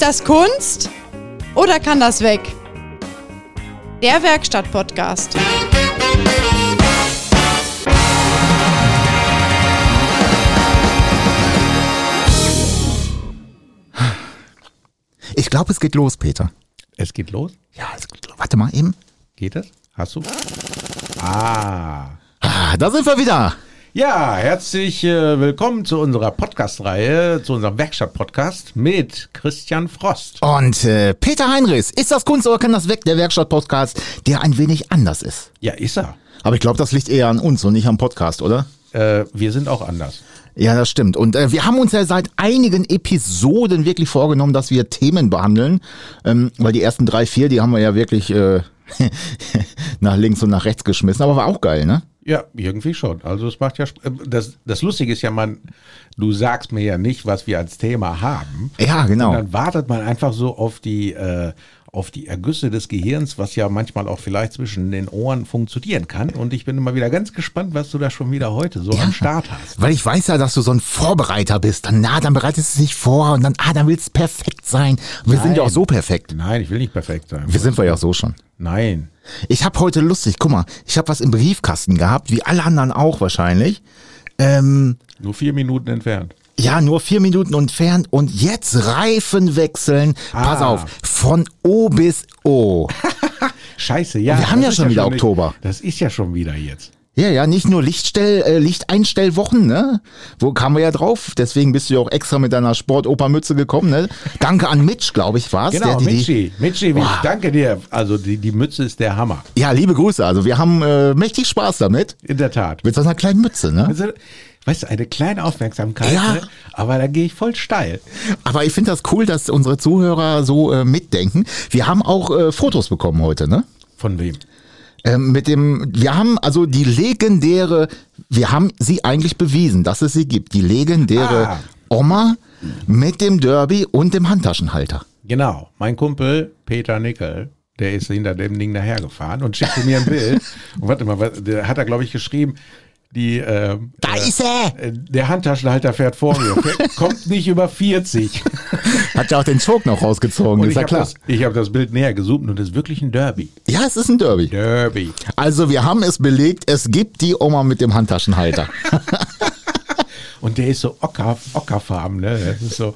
Ist das Kunst oder kann das weg? Der Werkstatt-Podcast. Ich glaube, es geht los, Peter. Es geht los? Ja, es geht los. Warte mal eben. Geht es? Hast du? Ah. Ah, da sind wir wieder. Ja, herzlich äh, willkommen zu unserer Podcast-Reihe, zu unserem Werkstatt-Podcast mit Christian Frost. Und äh, Peter Heinrichs, ist das Kunst oder kann das weg? Der Werkstatt-Podcast, der ein wenig anders ist. Ja, ist er. Aber ich glaube, das liegt eher an uns und nicht am Podcast, oder? Äh, wir sind auch anders. Ja, das stimmt. Und äh, wir haben uns ja seit einigen Episoden wirklich vorgenommen, dass wir Themen behandeln. Ähm, weil die ersten drei, vier, die haben wir ja wirklich äh, nach links und nach rechts geschmissen. Aber war auch geil, ne? Ja, irgendwie schon. Also es macht ja äh, das, das Lustige ist ja, man, du sagst mir ja nicht, was wir als Thema haben. Ja, genau. Und dann wartet man einfach so auf die, äh, auf die Ergüsse des Gehirns, was ja manchmal auch vielleicht zwischen den Ohren funktionieren kann. Und ich bin immer wieder ganz gespannt, was du da schon wieder heute so am Start hast. Weil ich weiß ja, dass du so ein Vorbereiter bist. Dann, na, dann bereitest du dich vor und dann, ah, dann willst du perfekt sein. Wir sind ja auch Nein. so perfekt. Nein, ich will nicht perfekt sein. Wir sind wir ja auch so schon. Nein. Ich habe heute lustig, guck mal, ich habe was im Briefkasten gehabt, wie alle anderen auch wahrscheinlich. Ähm, Nur vier Minuten entfernt. ja, nur vier Minuten entfernt und jetzt Reifen wechseln. Pass Ah. auf, von O bis O. Scheiße, ja. Wir haben ja schon wieder nicht- Oktober. Das ist ja schon wieder jetzt. Ja, ja, nicht nur Lichtstell, äh, Lichteinstellwochen, ne? Wo kamen wir ja drauf? Deswegen bist du ja auch extra mit deiner Sportopermütze gekommen, ne? Danke an Mitch, glaube ich, war's. Genau, der, die, Mitschi. Mitschi, Boah. danke dir. Also die, die Mütze ist der Hammer. ja, liebe Grüße. Also wir haben äh, mächtig Spaß damit. In der Tat. Mit so einer kleinen Mütze, ne? Also, weißt du, eine kleine Aufmerksamkeit, Ja. ne? aber da gehe ich voll steil. Aber ich finde das cool, dass unsere Zuhörer so äh, mitdenken. Wir haben auch äh, Fotos bekommen heute, ne? Von wem? Ähm, mit dem, wir haben also die legendäre, wir haben sie eigentlich bewiesen, dass es sie gibt. Die legendäre Ah. Oma mit dem Derby und dem Handtaschenhalter. Genau, mein Kumpel Peter Nickel, der ist hinter dem Ding dahergefahren und schickte mir ein Bild. Und warte mal, was- der hat er, glaube ich, geschrieben, die, äh, Da ist er! äh, der Handtaschenhalter fährt vor mir, kommt nicht über 40. Hat ja auch den Choke noch rausgezogen, Und ist ja habe klar. das, ich hab das Bild näher gezoomt und es ist wirklich ein Derby. Ja, es ist ein Derby. Derby. Also wir haben es belegt, es gibt die Oma mit dem Handtaschenhalter. Und der ist so ocker, ockerfarben, ne? Das ist so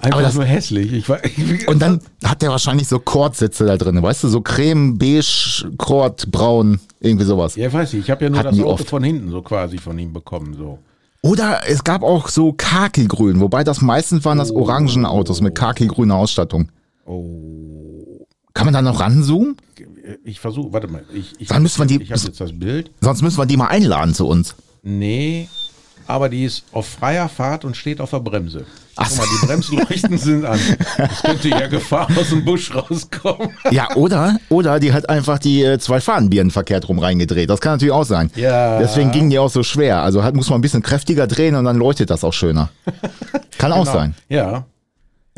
einfach das- nur hässlich. Ich, war- Und dann hat der wahrscheinlich so Kordsitze da drin, weißt du, so creme, beige, Kord, braun, irgendwie sowas. Ja, weiß ich. Ich habe ja nur Hatten das Auto oft. von hinten so quasi von ihm bekommen. So. Oder es gab auch so Khaki-Grün, wobei das meistens waren das Orangenautos mit Khaki-grüner Ausstattung. Oh. Kann man da noch ranzoomen? Ich versuche, warte mal. Ich, ich, Dann müssen wir die- Ich habe jetzt das Bild. Sonst müssen wir die mal einladen zu uns. Nee, aber die ist auf freier Fahrt und steht auf der Bremse. Ach Guck mal, die Bremsleuchten sind an. Es könnte ja Gefahr aus dem Busch rauskommen. Ja, oder, oder die hat einfach die äh, zwei Fahnenbieren verkehrt rum reingedreht. Das kann natürlich auch sein. Ja. Deswegen gingen die auch so schwer. Also hat, muss man ein bisschen kräftiger drehen und dann leuchtet das auch schöner. Kann auch Genau. sein. Ja,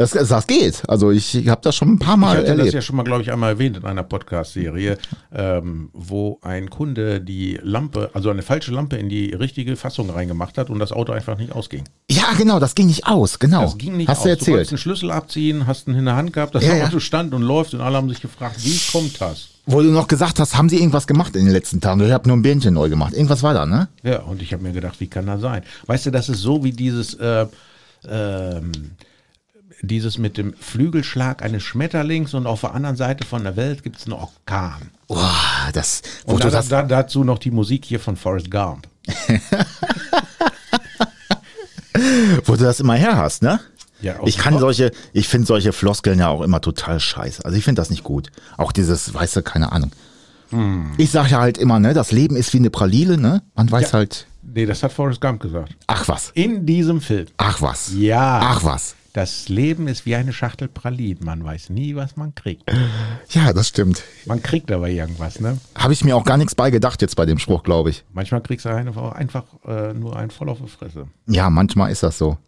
Das, das geht. Also ich, ich habe das schon ein paar ich Mal hatte das erlebt. ja schon mal, glaube ich, einmal erwähnt in einer Podcast-Serie, ähm, wo ein Kunde die Lampe, also eine falsche Lampe in die richtige Fassung reingemacht hat und das Auto einfach nicht ausging. Ja, genau, das ging nicht aus. Genau. Das ging nicht Hast aus. du erzählt. einen Schlüssel abziehen, hast ihn in der Hand gehabt, das Ja, ja. Auto stand und läuft und alle haben sich gefragt, wie kommt das? Wo du noch gesagt hast, haben sie irgendwas gemacht in den letzten Tagen? Ich habe nur ein Bähnchen neu gemacht. Irgendwas war da, ne? Ja, und ich habe mir gedacht, wie kann das sein? Weißt du, das ist so wie dieses, äh, ähm, dieses mit dem Flügelschlag eines Schmetterlings und auf der anderen Seite von der Welt gibt es einen Orkan. Boah, das, Und da, da, dazu noch die Musik hier von Forrest Gump. wo du das immer her hast, ne? Ja, Ich kann Kopf. solche, ich finde solche Floskeln ja auch immer total scheiße. Also ich finde das nicht gut. Auch dieses, weißt du, keine Ahnung. Hm. Ich sage ja halt immer, ne, das Leben ist wie eine Praline, ne? Man weiß Ja. halt, Nee, das hat Forrest Gump gesagt. ach was, In diesem Film. ach was, Ja. ach was. Das Leben ist wie eine Schachtel Pralinen. Man weiß nie, was man kriegt. Ja, das stimmt. Man kriegt aber irgendwas, ne? Habe ich mir auch gar nichts bei gedacht jetzt bei dem Spruch, glaube ich. Manchmal kriegst du einfach, einfach äh, nur einen voll auf die Fresse. Ja, manchmal ist das so.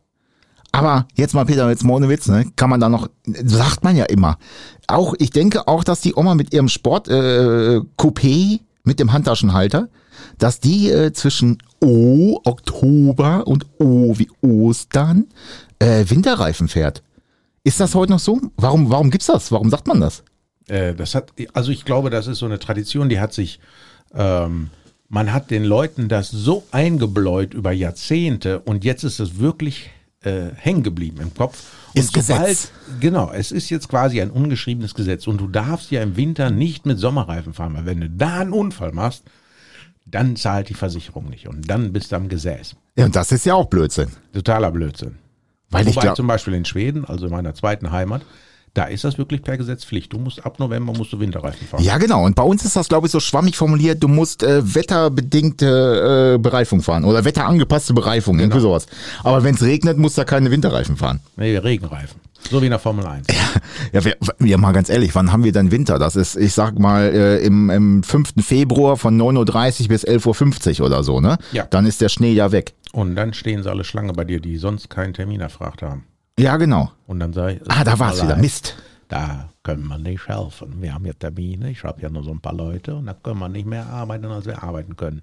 Aber jetzt mal, Peter, jetzt mal ohne Witz, ne? Kann man da noch, sagt man ja immer. Auch, ich denke auch, dass die Oma mit ihrem Sport, äh, Coupé mit dem Handtaschenhalter, dass die äh, zwischen O, Oktober und O wie Ostern, äh, Winterreifen fährt. Ist das heute noch so? Warum, warum gibt's das? Warum sagt man das? Äh, das hat, also ich glaube, das ist so eine Tradition, die hat sich, ähm, man hat den Leuten das so eingebläut über Jahrzehnte und jetzt ist es wirklich äh, hängen geblieben im Kopf. Und Ist Gesetz. Genau, es ist jetzt quasi ein ungeschriebenes Gesetz und du darfst ja im Winter nicht mit Sommerreifen fahren, weil wenn du da einen Unfall machst, dann zahlt die Versicherung nicht und dann bist du am Gesäß. Ja, und das ist ja auch Blödsinn. Totaler Blödsinn. Weil ich Wobei glaube, zum Beispiel in Schweden, also in meiner zweiten Heimat, da ist das wirklich per Gesetz Pflicht. Du musst ab November musst du Winterreifen fahren. ja genau. Und bei uns ist das, glaube ich, so schwammig formuliert. Du musst äh, wetterbedingte äh, Bereifung fahren oder wetterangepasste Bereifung, irgendwie Genau. sowas. Aber wenn es regnet, musst du da keine Winterreifen fahren. Nee, Regenreifen. So wie in der Formel 1. Ja, wir, ja, mal ganz ehrlich, wann haben wir denn Winter? Das ist, ich sag mal, äh, im, im 5. Februar von 9.30 Uhr bis 11.50 Uhr oder so, ne? Ja. Dann ist der Schnee ja weg. Und dann stehen sie alle Schlange bei dir, die sonst keinen Termin erfragt haben. Ja, genau. Und dann sag ich, Ah, da war's tut mir wieder. Mist. Da können wir nicht helfen. Wir haben ja Termine, ich habe ja nur so ein paar Leute und da können wir nicht mehr arbeiten, als wir arbeiten können.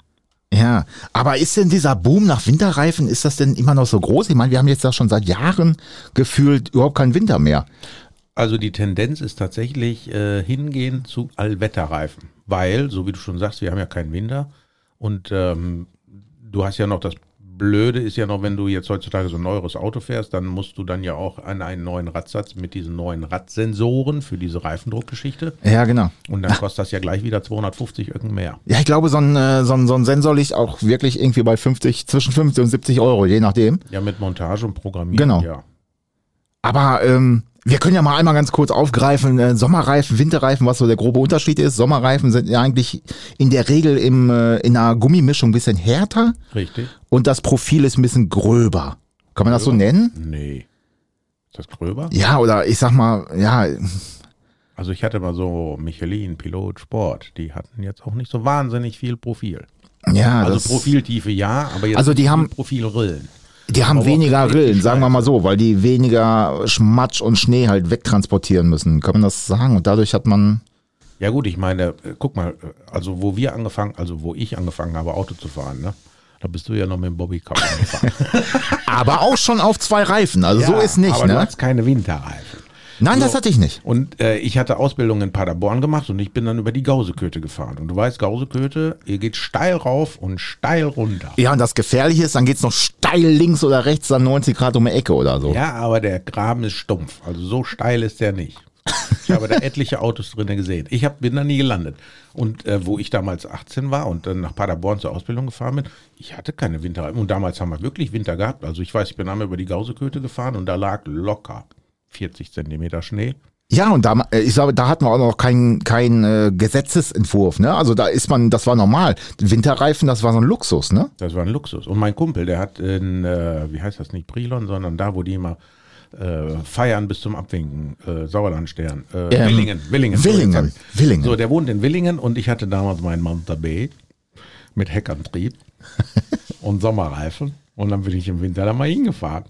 Ja, aber ist denn dieser Boom nach Winterreifen, ist das denn immer noch so groß? Ich meine, wir haben jetzt da schon seit Jahren gefühlt überhaupt keinen Winter mehr. Also die Tendenz ist tatsächlich äh, hingehen zu Allwetterreifen, weil, so wie du schon sagst, wir haben ja keinen Winter und ähm, du hast ja noch das Blöde ist ja noch, wenn du jetzt heutzutage so ein neueres Auto fährst, dann musst du dann ja auch an einen neuen Radsatz mit diesen neuen Radsensoren für diese Reifendruckgeschichte Ja, genau. und dann kostet das ja gleich wieder 250 Öcken mehr. Ja, ich glaube, so ein, äh, so, ein, so ein Sensor liegt auch wirklich irgendwie bei 50, zwischen 50 und 70 Euro, je nachdem. Ja, mit Montage und Programmieren. Genau. Ja. Aber ähm, wir können ja mal einmal ganz kurz aufgreifen, äh, Sommerreifen, Winterreifen, was so der grobe Unterschied ist. Sommerreifen sind ja eigentlich in der Regel im, äh, in einer Gummimischung ein bisschen härter Richtig? und das Profil ist ein bisschen gröber. Kann man das so Gröber? nennen? Nee. Ist das gröber? Ja, oder ich sag mal, ja, Also ich hatte mal so Michelin, Pilot, Sport. Die hatten jetzt auch nicht so wahnsinnig viel Profil. ja, Also Profiltiefe ja, aber jetzt Also die haben- Profilrillen. Die haben weniger Rillen, sagen wir mal so, weil die weniger Schmatsch und Schnee halt wegtransportieren müssen. Kann man das sagen? Und dadurch hat man, Ja gut, ich meine, äh, guck mal, äh, also wo wir angefangen, also wo ich angefangen habe, Auto zu fahren, ne? Da bist du ja noch mit dem Bobbycar angefangen. aber auch schon auf zwei Reifen, also so Ja, ist nicht, aber du ne? hast keine Winterreifen. Nein, das So. hatte ich nicht. Und äh, ich hatte Ausbildung in Paderborn gemacht und ich bin dann über die Gauseköte gefahren. Und du weißt, Gauseköte, ihr geht steil rauf und steil runter. Ja, und das Gefährliche ist, dann geht's noch steil links oder rechts dann 90 Grad um die Ecke oder so. Ja, aber der Graben ist stumpf. Also so steil ist der nicht. Ich habe da etliche Autos drinne gesehen. Ich hab, bin da nie gelandet. Und äh, wo ich damals 18 war und dann nach Paderborn zur Ausbildung gefahren bin, ich hatte keine Winterreifen. Und damals haben wir wirklich Winter gehabt. Also ich weiß, ich bin einmal über die Gauseköte gefahren und da lag locker 40 Zentimeter Schnee. Ja, und da, äh, ich sage, da hatten wir auch noch keinen kein, äh, Gesetzesentwurf, ne? Also da ist man, das war normal. Winterreifen, das war so ein Luxus, ne? Das war ein Luxus. Und mein Kumpel, der hat in, äh, wie heißt das, nicht Brilon, sondern da, wo die immer äh, feiern bis zum Abwinken, äh, Sauerlandstern. Äh, Ähm, Willingen, Willingen. so, Willingen, ich- Willingen. So, der wohnt in Willingen und ich hatte damals meinen Manta B mit Heckantrieb und Sommerreifen. Und dann bin ich im Winter da mal hingefahren.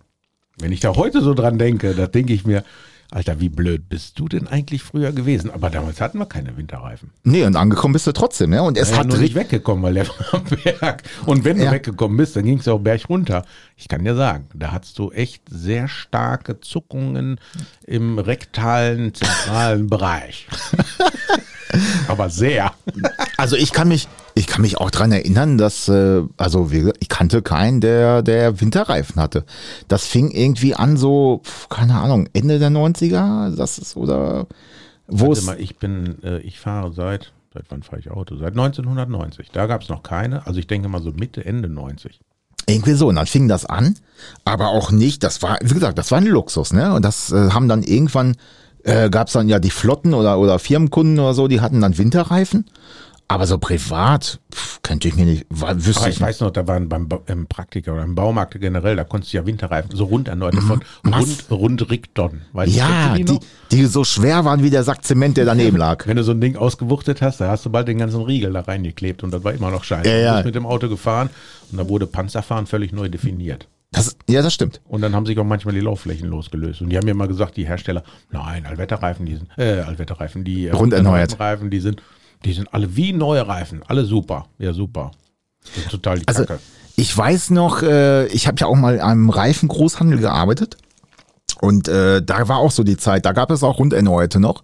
Wenn ich da heute so dran denke, da denke ich mir, Alter, wie blöd bist du denn eigentlich früher gewesen? Aber damals hatten wir keine Winterreifen. Nee, und angekommen bist du trotzdem, ne? Und es Er hat nur nicht weggekommen, weil der war am Berg. Und wenn du Ja. weggekommen bist, dann ging es auch Berg runter. Ich kann dir sagen, da hattest du echt sehr starke Zuckungen im rektalen, zentralen Bereich. Aber sehr. also ich kann mich, ich kann mich auch dran erinnern, dass, äh, also gesagt, ich kannte keinen, der, der Winterreifen hatte. Das fing irgendwie an so, keine Ahnung, Ende der 90er, das ist, oder, wo Warte mal, ich bin, äh, ich fahre seit, seit wann fahre ich Auto? Seit 1990. Da gab es noch keine. Also ich denke mal so Mitte, Ende 90. Irgendwie so, und dann fing das an, aber auch nicht, das war, wie gesagt, das war ein Luxus, ne? Und das äh, haben dann irgendwann, äh, gab es dann ja die Flotten oder, oder Firmenkunden oder so, die hatten dann Winterreifen. Aber so privat, pf, könnte ich mir nicht, wüsste Aber ich ich weiß noch, da waren beim im Praktiker oder im Baumarkt generell, da konntest du ja Winterreifen so rund erneuern von rund, rund Rickton. Weißt Ja, du die, die so schwer waren wie der Sack Zement, der daneben lag. Wenn du so ein Ding ausgewuchtet hast, da hast du bald den ganzen Riegel da reingeklebt und das war immer noch scheiße. Ja, ja. Du bist mit dem Auto gefahren und da wurde Panzerfahren völlig neu definiert. Das, ja, das stimmt. Und dann haben sich auch manchmal die Laufflächen losgelöst. Und die haben mir immer gesagt, die Hersteller, nein, Allwetterreifen, die sind, äh, Allwetterreifen, die äh, Runderneuert. Reifen, die sind, die sind alle wie neue Reifen, alle super. Ja, super. Das ist total die Also Kacke. ich weiß noch, äh, ich habe ja auch mal am Reifengroßhandel gearbeitet. Und äh, da war auch so die Zeit, da gab es auch Runderneuerte noch.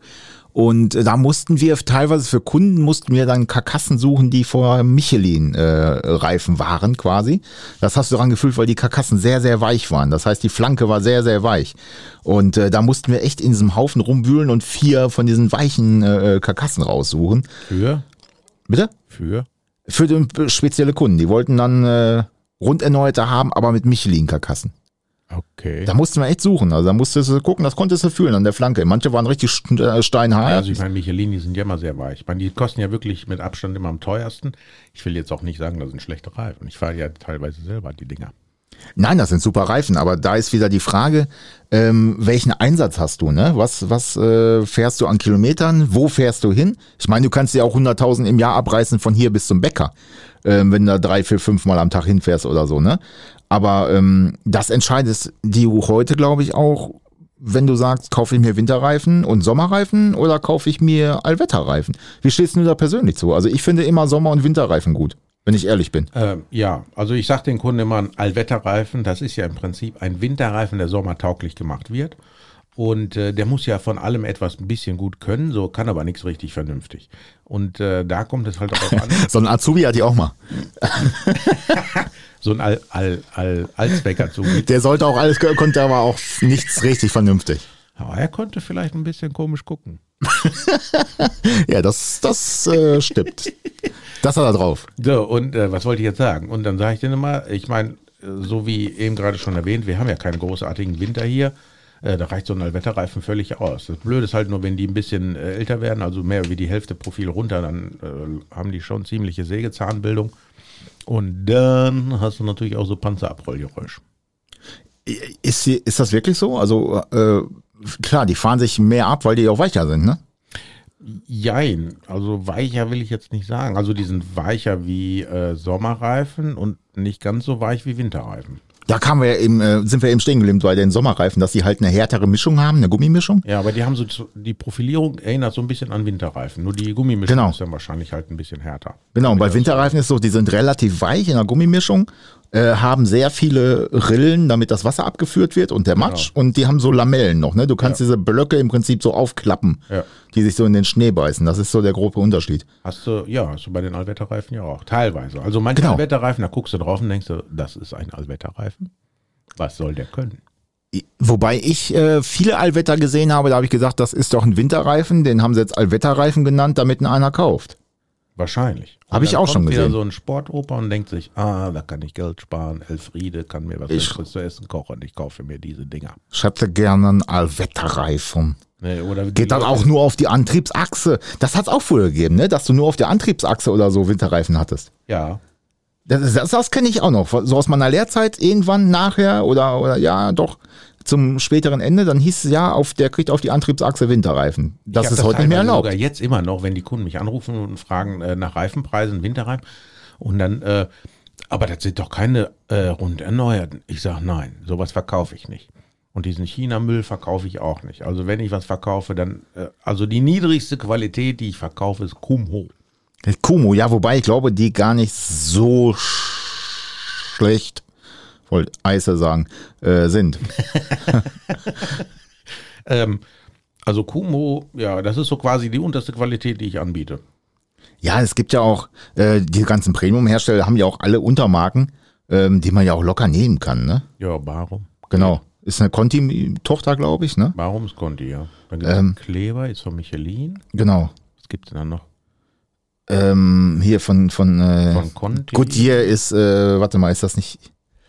Und äh, da mussten wir teilweise für Kunden mussten wir dann Karkassen suchen, die vor Michelin-Reifen äh, waren quasi. Das hast du daran gefühlt, weil die Karkassen sehr, sehr weich waren. Das heißt, die Flanke war sehr, sehr weich. Und äh, da mussten wir echt in diesem Haufen rumwühlen und vier von diesen weichen äh, Karkassen raussuchen. Für? Bitte? Für? Für äh, spezielle Kunden. Die wollten dann äh, Runderneuerte haben, aber mit Michelin-Karkassen. Okay. Da mussten wir echt suchen. Also da musstest du gucken, das konntest du fühlen an der Flanke. Manche waren richtig äh, steinhart. Ja, also ich meine, Michelin, die sind ja immer sehr weich. Ich meine, die kosten ja wirklich mit Abstand immer am teuersten. Ich will jetzt auch nicht sagen, das sind schlechte Reifen. Ich fahre ja teilweise selber die Dinger. Nein, das sind super Reifen, aber da ist wieder die Frage, ähm, welchen Einsatz hast du, ne? Was, was äh, fährst du an Kilometern? Wo fährst du hin? Ich meine, du kannst ja auch 100.000 im Jahr abreißen von hier bis zum Bäcker, ähm, wenn du da drei, vier, fünf Mal am Tag hinfährst oder so, ne? Aber ähm, das entscheidest du heute, glaube ich, auch, wenn du sagst, kaufe ich mir Winterreifen und Sommerreifen oder kaufe ich mir Allwetterreifen? Wie stehst du da persönlich zu? Also ich finde immer Sommer- und Winterreifen gut, wenn ich ehrlich bin. Ähm, ja, also ich sage den Kunden immer, ein Allwetterreifen, das ist ja im Prinzip ein Winterreifen, der sommertauglich gemacht wird. Und äh, der muss ja von allem etwas ein bisschen gut können, so kann aber nichts richtig vernünftig. Und äh, da kommt es halt darauf an. So ein Azubi hatte ich auch mal. so ein All, All, All, Allzweckazubi. Der sollte auch alles, konnte aber auch nichts richtig vernünftig. Aber er konnte vielleicht ein bisschen komisch gucken. Ja, das, das äh, stimmt. Das hat er drauf. So, und äh, was wollte ich jetzt sagen? Und dann sage ich denen immer, ich meine, äh, so wie eben gerade schon erwähnt, wir haben ja keinen großartigen Winter hier. Äh, da reicht so ein Allwetterreifen völlig aus. Das Blöde ist halt nur, wenn die ein bisschen äh, älter werden, also mehr wie die Hälfte Profil runter, dann äh, haben die schon ziemliche Sägezahnbildung. Und dann hast du natürlich auch so Panzerabrollgeräusch. Ist, ist das wirklich so? Also, äh, klar, die fahren sich mehr ab, weil die auch weicher sind, ne? Jein, also weicher will ich jetzt nicht sagen. Also die sind weicher wie äh, Sommerreifen und nicht ganz so weich wie Winterreifen. Da kamen wir eben, äh, sind wir eben stehen geblieben bei den Sommerreifen, dass die halt eine härtere Mischung haben, eine Gummimischung. Ja, aber die haben so, die Profilierung erinnert so ein bisschen an Winterreifen. Nur die Gummimischung Genau. ist dann wahrscheinlich halt ein bisschen härter. Genau, und bei Winterreifen ist so, die sind relativ weich in der Gummimischung, äh, haben sehr viele Rillen, damit das Wasser abgeführt wird und der Matsch. Und die haben so Lamellen noch, ne? Du kannst diese Blöcke im Prinzip so aufklappen, Ja. die sich so in den Schnee beißen. Das ist so der grobe Unterschied. Hast du, ja, hast du bei den Allwetterreifen ja auch. Teilweise. Also manche Genau. Allwetterreifen, da guckst du drauf und denkst du, das ist ein Allwetterreifen. Was soll der können? Wobei ich äh, viele Allwetter gesehen habe, da habe ich gesagt, das ist doch ein Winterreifen, den haben sie jetzt Allwetterreifen genannt, damit ihn einer kauft. Wahrscheinlich. Hab Und ich auch schon gesehen. so ein Sportoper und denkt sich, ah, da kann ich Geld sparen. Elfriede kann mir was Ich- zu essen kochen. Ich kaufe mir diese Dinger. Ich hätte gerne einen Allwetterreifen. Nee, Geht dann auch nur auf die Antriebsachse. Das hat es auch früher gegeben, ne? dass du nur auf der Antriebsachse oder so Winterreifen hattest. Ja, Das, das, das kenne ich auch noch. So aus meiner Lehrzeit irgendwann nachher oder, oder ja, doch zum späteren Ende, dann hieß es ja, auf der kriegt auf die Antriebsachse Winterreifen. Das ist heute nicht mehr erlaubt. Sogar jetzt immer noch, wenn die Kunden mich anrufen und fragen äh, nach Reifenpreisen, Winterreifen. Und dann, äh, aber das sind doch keine äh, rund erneuerten. Ich sage nein, sowas verkaufe ich nicht. Und diesen China-Müll verkaufe ich auch nicht. Also wenn ich was verkaufe, dann, äh, also die niedrigste Qualität, die ich verkaufe, ist Kumho. Kumo, ja, wobei ich glaube, die gar nicht so sch schlecht, wollte Eise sagen, äh, sind. Ähm, also Kumo, ja, das ist so quasi die unterste Qualität, die ich anbiete. Ja, es gibt ja auch, äh, die ganzen Premium-Hersteller haben ja auch alle Untermarken, ähm, die man ja auch locker nehmen kann, ne? Ja, warum? Genau. Ist eine Conti-Tochter, glaube ich, ne? Warum ist Conti, ja. Dann gibt es Ähm. Kleber, ist von Michelin. Genau. Was gibt es denn dann noch? Ähm, hier von, von, äh, Von Conti. Goodyear ist, äh, warte mal, ist das nicht,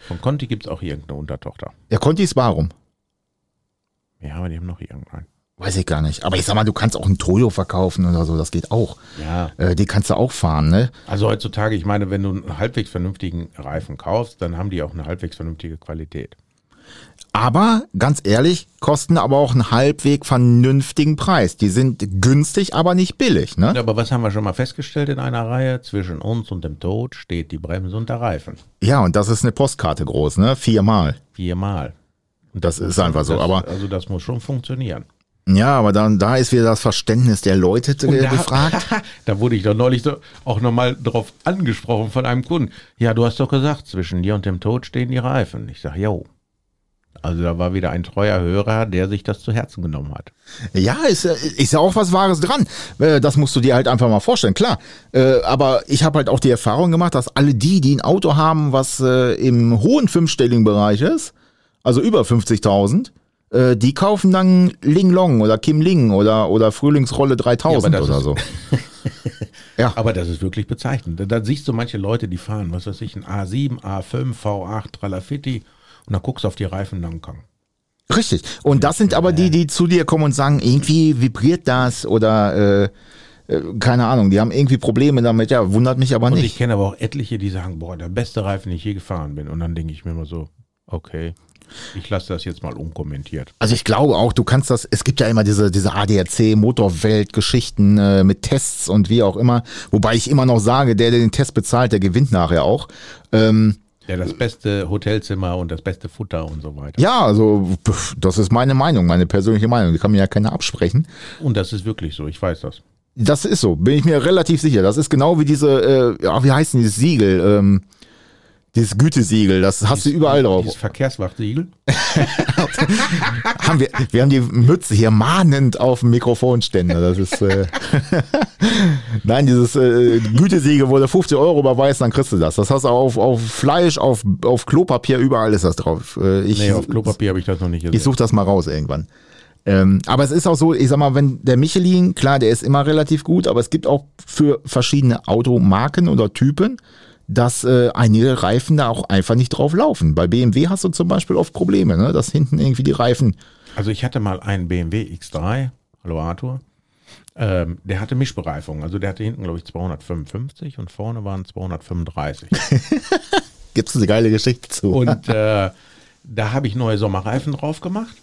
Von Conti gibt es auch irgendeine Untertochter. ja, Conti ist warum? Ja, aber die haben noch irgendeinen. Weiß ich gar nicht. Aber ich sag mal, du kannst auch einen Toyo verkaufen oder so, das geht auch. Ja. Äh, die kannst du auch fahren, ne? Also heutzutage, ich meine, wenn du einen halbwegs vernünftigen Reifen kaufst, dann haben die auch eine halbwegs vernünftige Qualität. Aber ganz ehrlich, kosten aber auch einen halbweg vernünftigen Preis. Die sind günstig, aber nicht billig, ne? Aber was haben wir schon mal festgestellt in einer Reihe? Zwischen uns und dem Tod steht die Bremse und der Reifen. Ja, und das ist eine Postkarte groß, ne? Viermal. Viermal. Und Das ist einfach so. das, Aber also das muss schon funktionieren. ja, aber dann da ist wieder das Verständnis der Leute da, gefragt. da wurde ich doch neulich so auch nochmal drauf angesprochen von einem Kunden. Ja, du hast doch gesagt, zwischen dir und dem Tod stehen die Reifen. Ich sage, jo. Also da war wieder ein treuer Hörer, der sich das zu Herzen genommen hat. Ja, ist, äh, ist ja auch was Wahres dran. Äh, Das musst du dir halt einfach mal vorstellen, klar. Äh, Aber ich habe halt auch die Erfahrung gemacht, dass alle die, die ein Auto haben, was im hohen fünfstelligen Bereich ist, also über 50.000, äh, die kaufen dann Ling Long oder Kim Ling oder, oder Frühlingsrolle 3000 Ja, oder so. ja, Aber das ist wirklich bezeichnend. Da, da siehst du manche Leute, die fahren, was weiß ich, ein A7, A5, V8, Tralafitti und dann guckst du auf die Reifen Langkang. richtig. Und das sind aber die, die zu dir kommen und sagen, irgendwie vibriert das oder äh, äh, keine Ahnung, die haben irgendwie Probleme damit. Ja, wundert mich aber Und ich nicht. kenne aber auch etliche, die sagen, boah, der beste Reifen, den ich je gefahren bin. Und dann denke ich mir immer so, okay, ich lasse das jetzt mal unkommentiert. Also ich glaube auch, du kannst das, es gibt ja immer diese, diese ADAC, Motorwelt-Geschichten äh, mit Tests und wie auch immer. Wobei ich immer noch sage, der, der den Test bezahlt, der gewinnt nachher auch. Ähm, Ja, das beste Hotelzimmer und das beste Futter und so weiter. ja, also das ist meine Meinung, meine persönliche Meinung. Die kann mir ja keiner absprechen. Und das ist wirklich so, ich weiß das. Das ist so, bin ich mir relativ sicher. Das ist genau wie diese, äh, ja, wie heißt denn dieses Siegel? Ähm, dieses Gütesiegel, das hast du überall drauf. Dieses Verkehrswachtsiegel. haben wir, wir haben die Mütze hier mahnend auf dem Mikrofonständer. Das ist äh, Nein, dieses äh, Gütesiegel, wo du 50 Euro überweist, dann kriegst du das. Das hast du auf, auf Fleisch, auf, auf Klopapier, überall ist das drauf. Äh, ich, Nee, auf Klopapier habe ich das noch nicht ich gesehen. suche das mal raus irgendwann. Ähm, aber es ist auch so, ich sag mal, wenn der Michelin, klar, der ist immer relativ gut, aber es gibt auch für verschiedene Automarken oder Typen, dass äh, einige Reifen da auch einfach nicht drauf laufen. Bei BMW hast du zum Beispiel oft Probleme, ne? dass hinten irgendwie die Reifen Also ich hatte mal einen BMW X3, hallo Arthur, ähm, der hatte Mischbereifung. Also der hatte hinten, glaube ich, 255 und vorne waren 235. Gibt's eine geile Geschichte zu. Und äh, da habe ich neue Sommerreifen drauf gemacht.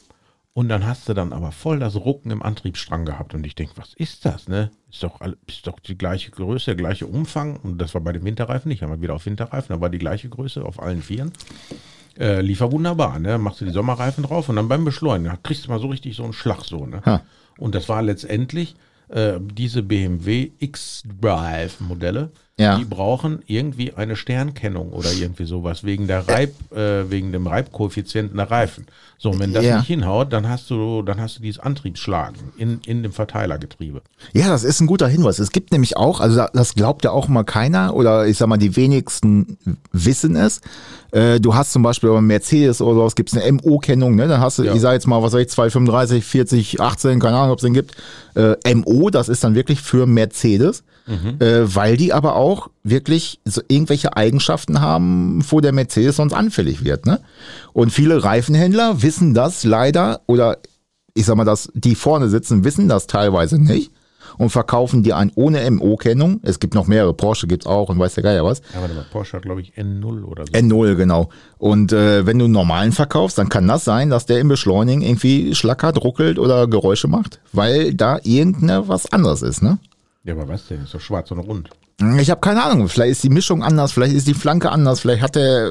Und dann hast du dann aber voll das Rucken im Antriebsstrang gehabt. Und ich denke, was ist das, ne? Ist doch, ist doch die gleiche Größe, der gleiche Umfang. Und das war bei den Winterreifen nicht. Haben wir wieder auf Winterreifen, da war die gleiche Größe auf allen Vieren. Äh, liefer wunderbar, ne? Machst du die Sommerreifen drauf und dann beim Beschleunigen kriegst du mal so richtig so einen Schlag so, ne? Ha. Und das war letztendlich äh, diese BMW X-Drive-Modelle, Ja. die brauchen irgendwie eine Sternkennung oder irgendwie sowas wegen der Reib, äh, wegen dem Reibkoeffizienten der Reifen. So, und wenn das Ja. nicht hinhaut, dann hast du, dann hast du dieses Antriebsschlagen in, in dem Verteilergetriebe. Ja, das ist ein guter Hinweis. Es gibt nämlich auch, also da- das glaubt ja auch mal keiner oder ich sag mal, die wenigsten wissen es. Äh, du hast zum Beispiel beim Mercedes oder sowas gibt's eine MO-Kennung, ne? Dann hast du, Ja. ich sag jetzt mal, was weiß ich, 235, 40, 18, keine Ahnung, ob es den gibt. Äh, MO, das ist dann wirklich für Mercedes, äh, weil die aber auch wirklich so irgendwelche Eigenschaften haben, wo der Mercedes sonst anfällig wird, ne? Und viele Reifenhändler wissen das leider oder ich sag mal, dass die vorne sitzen, wissen das teilweise nicht und verkaufen dir ein ohne MO-Kennung. Es gibt noch mehrere, Porsche gibt's auch und weiß der Geier was. Ja, warte mal, Porsche hat, glaube ich, N0 oder so. N0, genau. Und äh, wenn du einen normalen verkaufst, dann kann das sein, dass der im Beschleunigen irgendwie schlackert, ruckelt oder Geräusche macht, weil da irgendeine was anderes ist, ne? ja, aber was denn? Ist doch schwarz und rund. Ich habe keine Ahnung, vielleicht ist die Mischung anders, vielleicht ist die Flanke anders, vielleicht hat äh,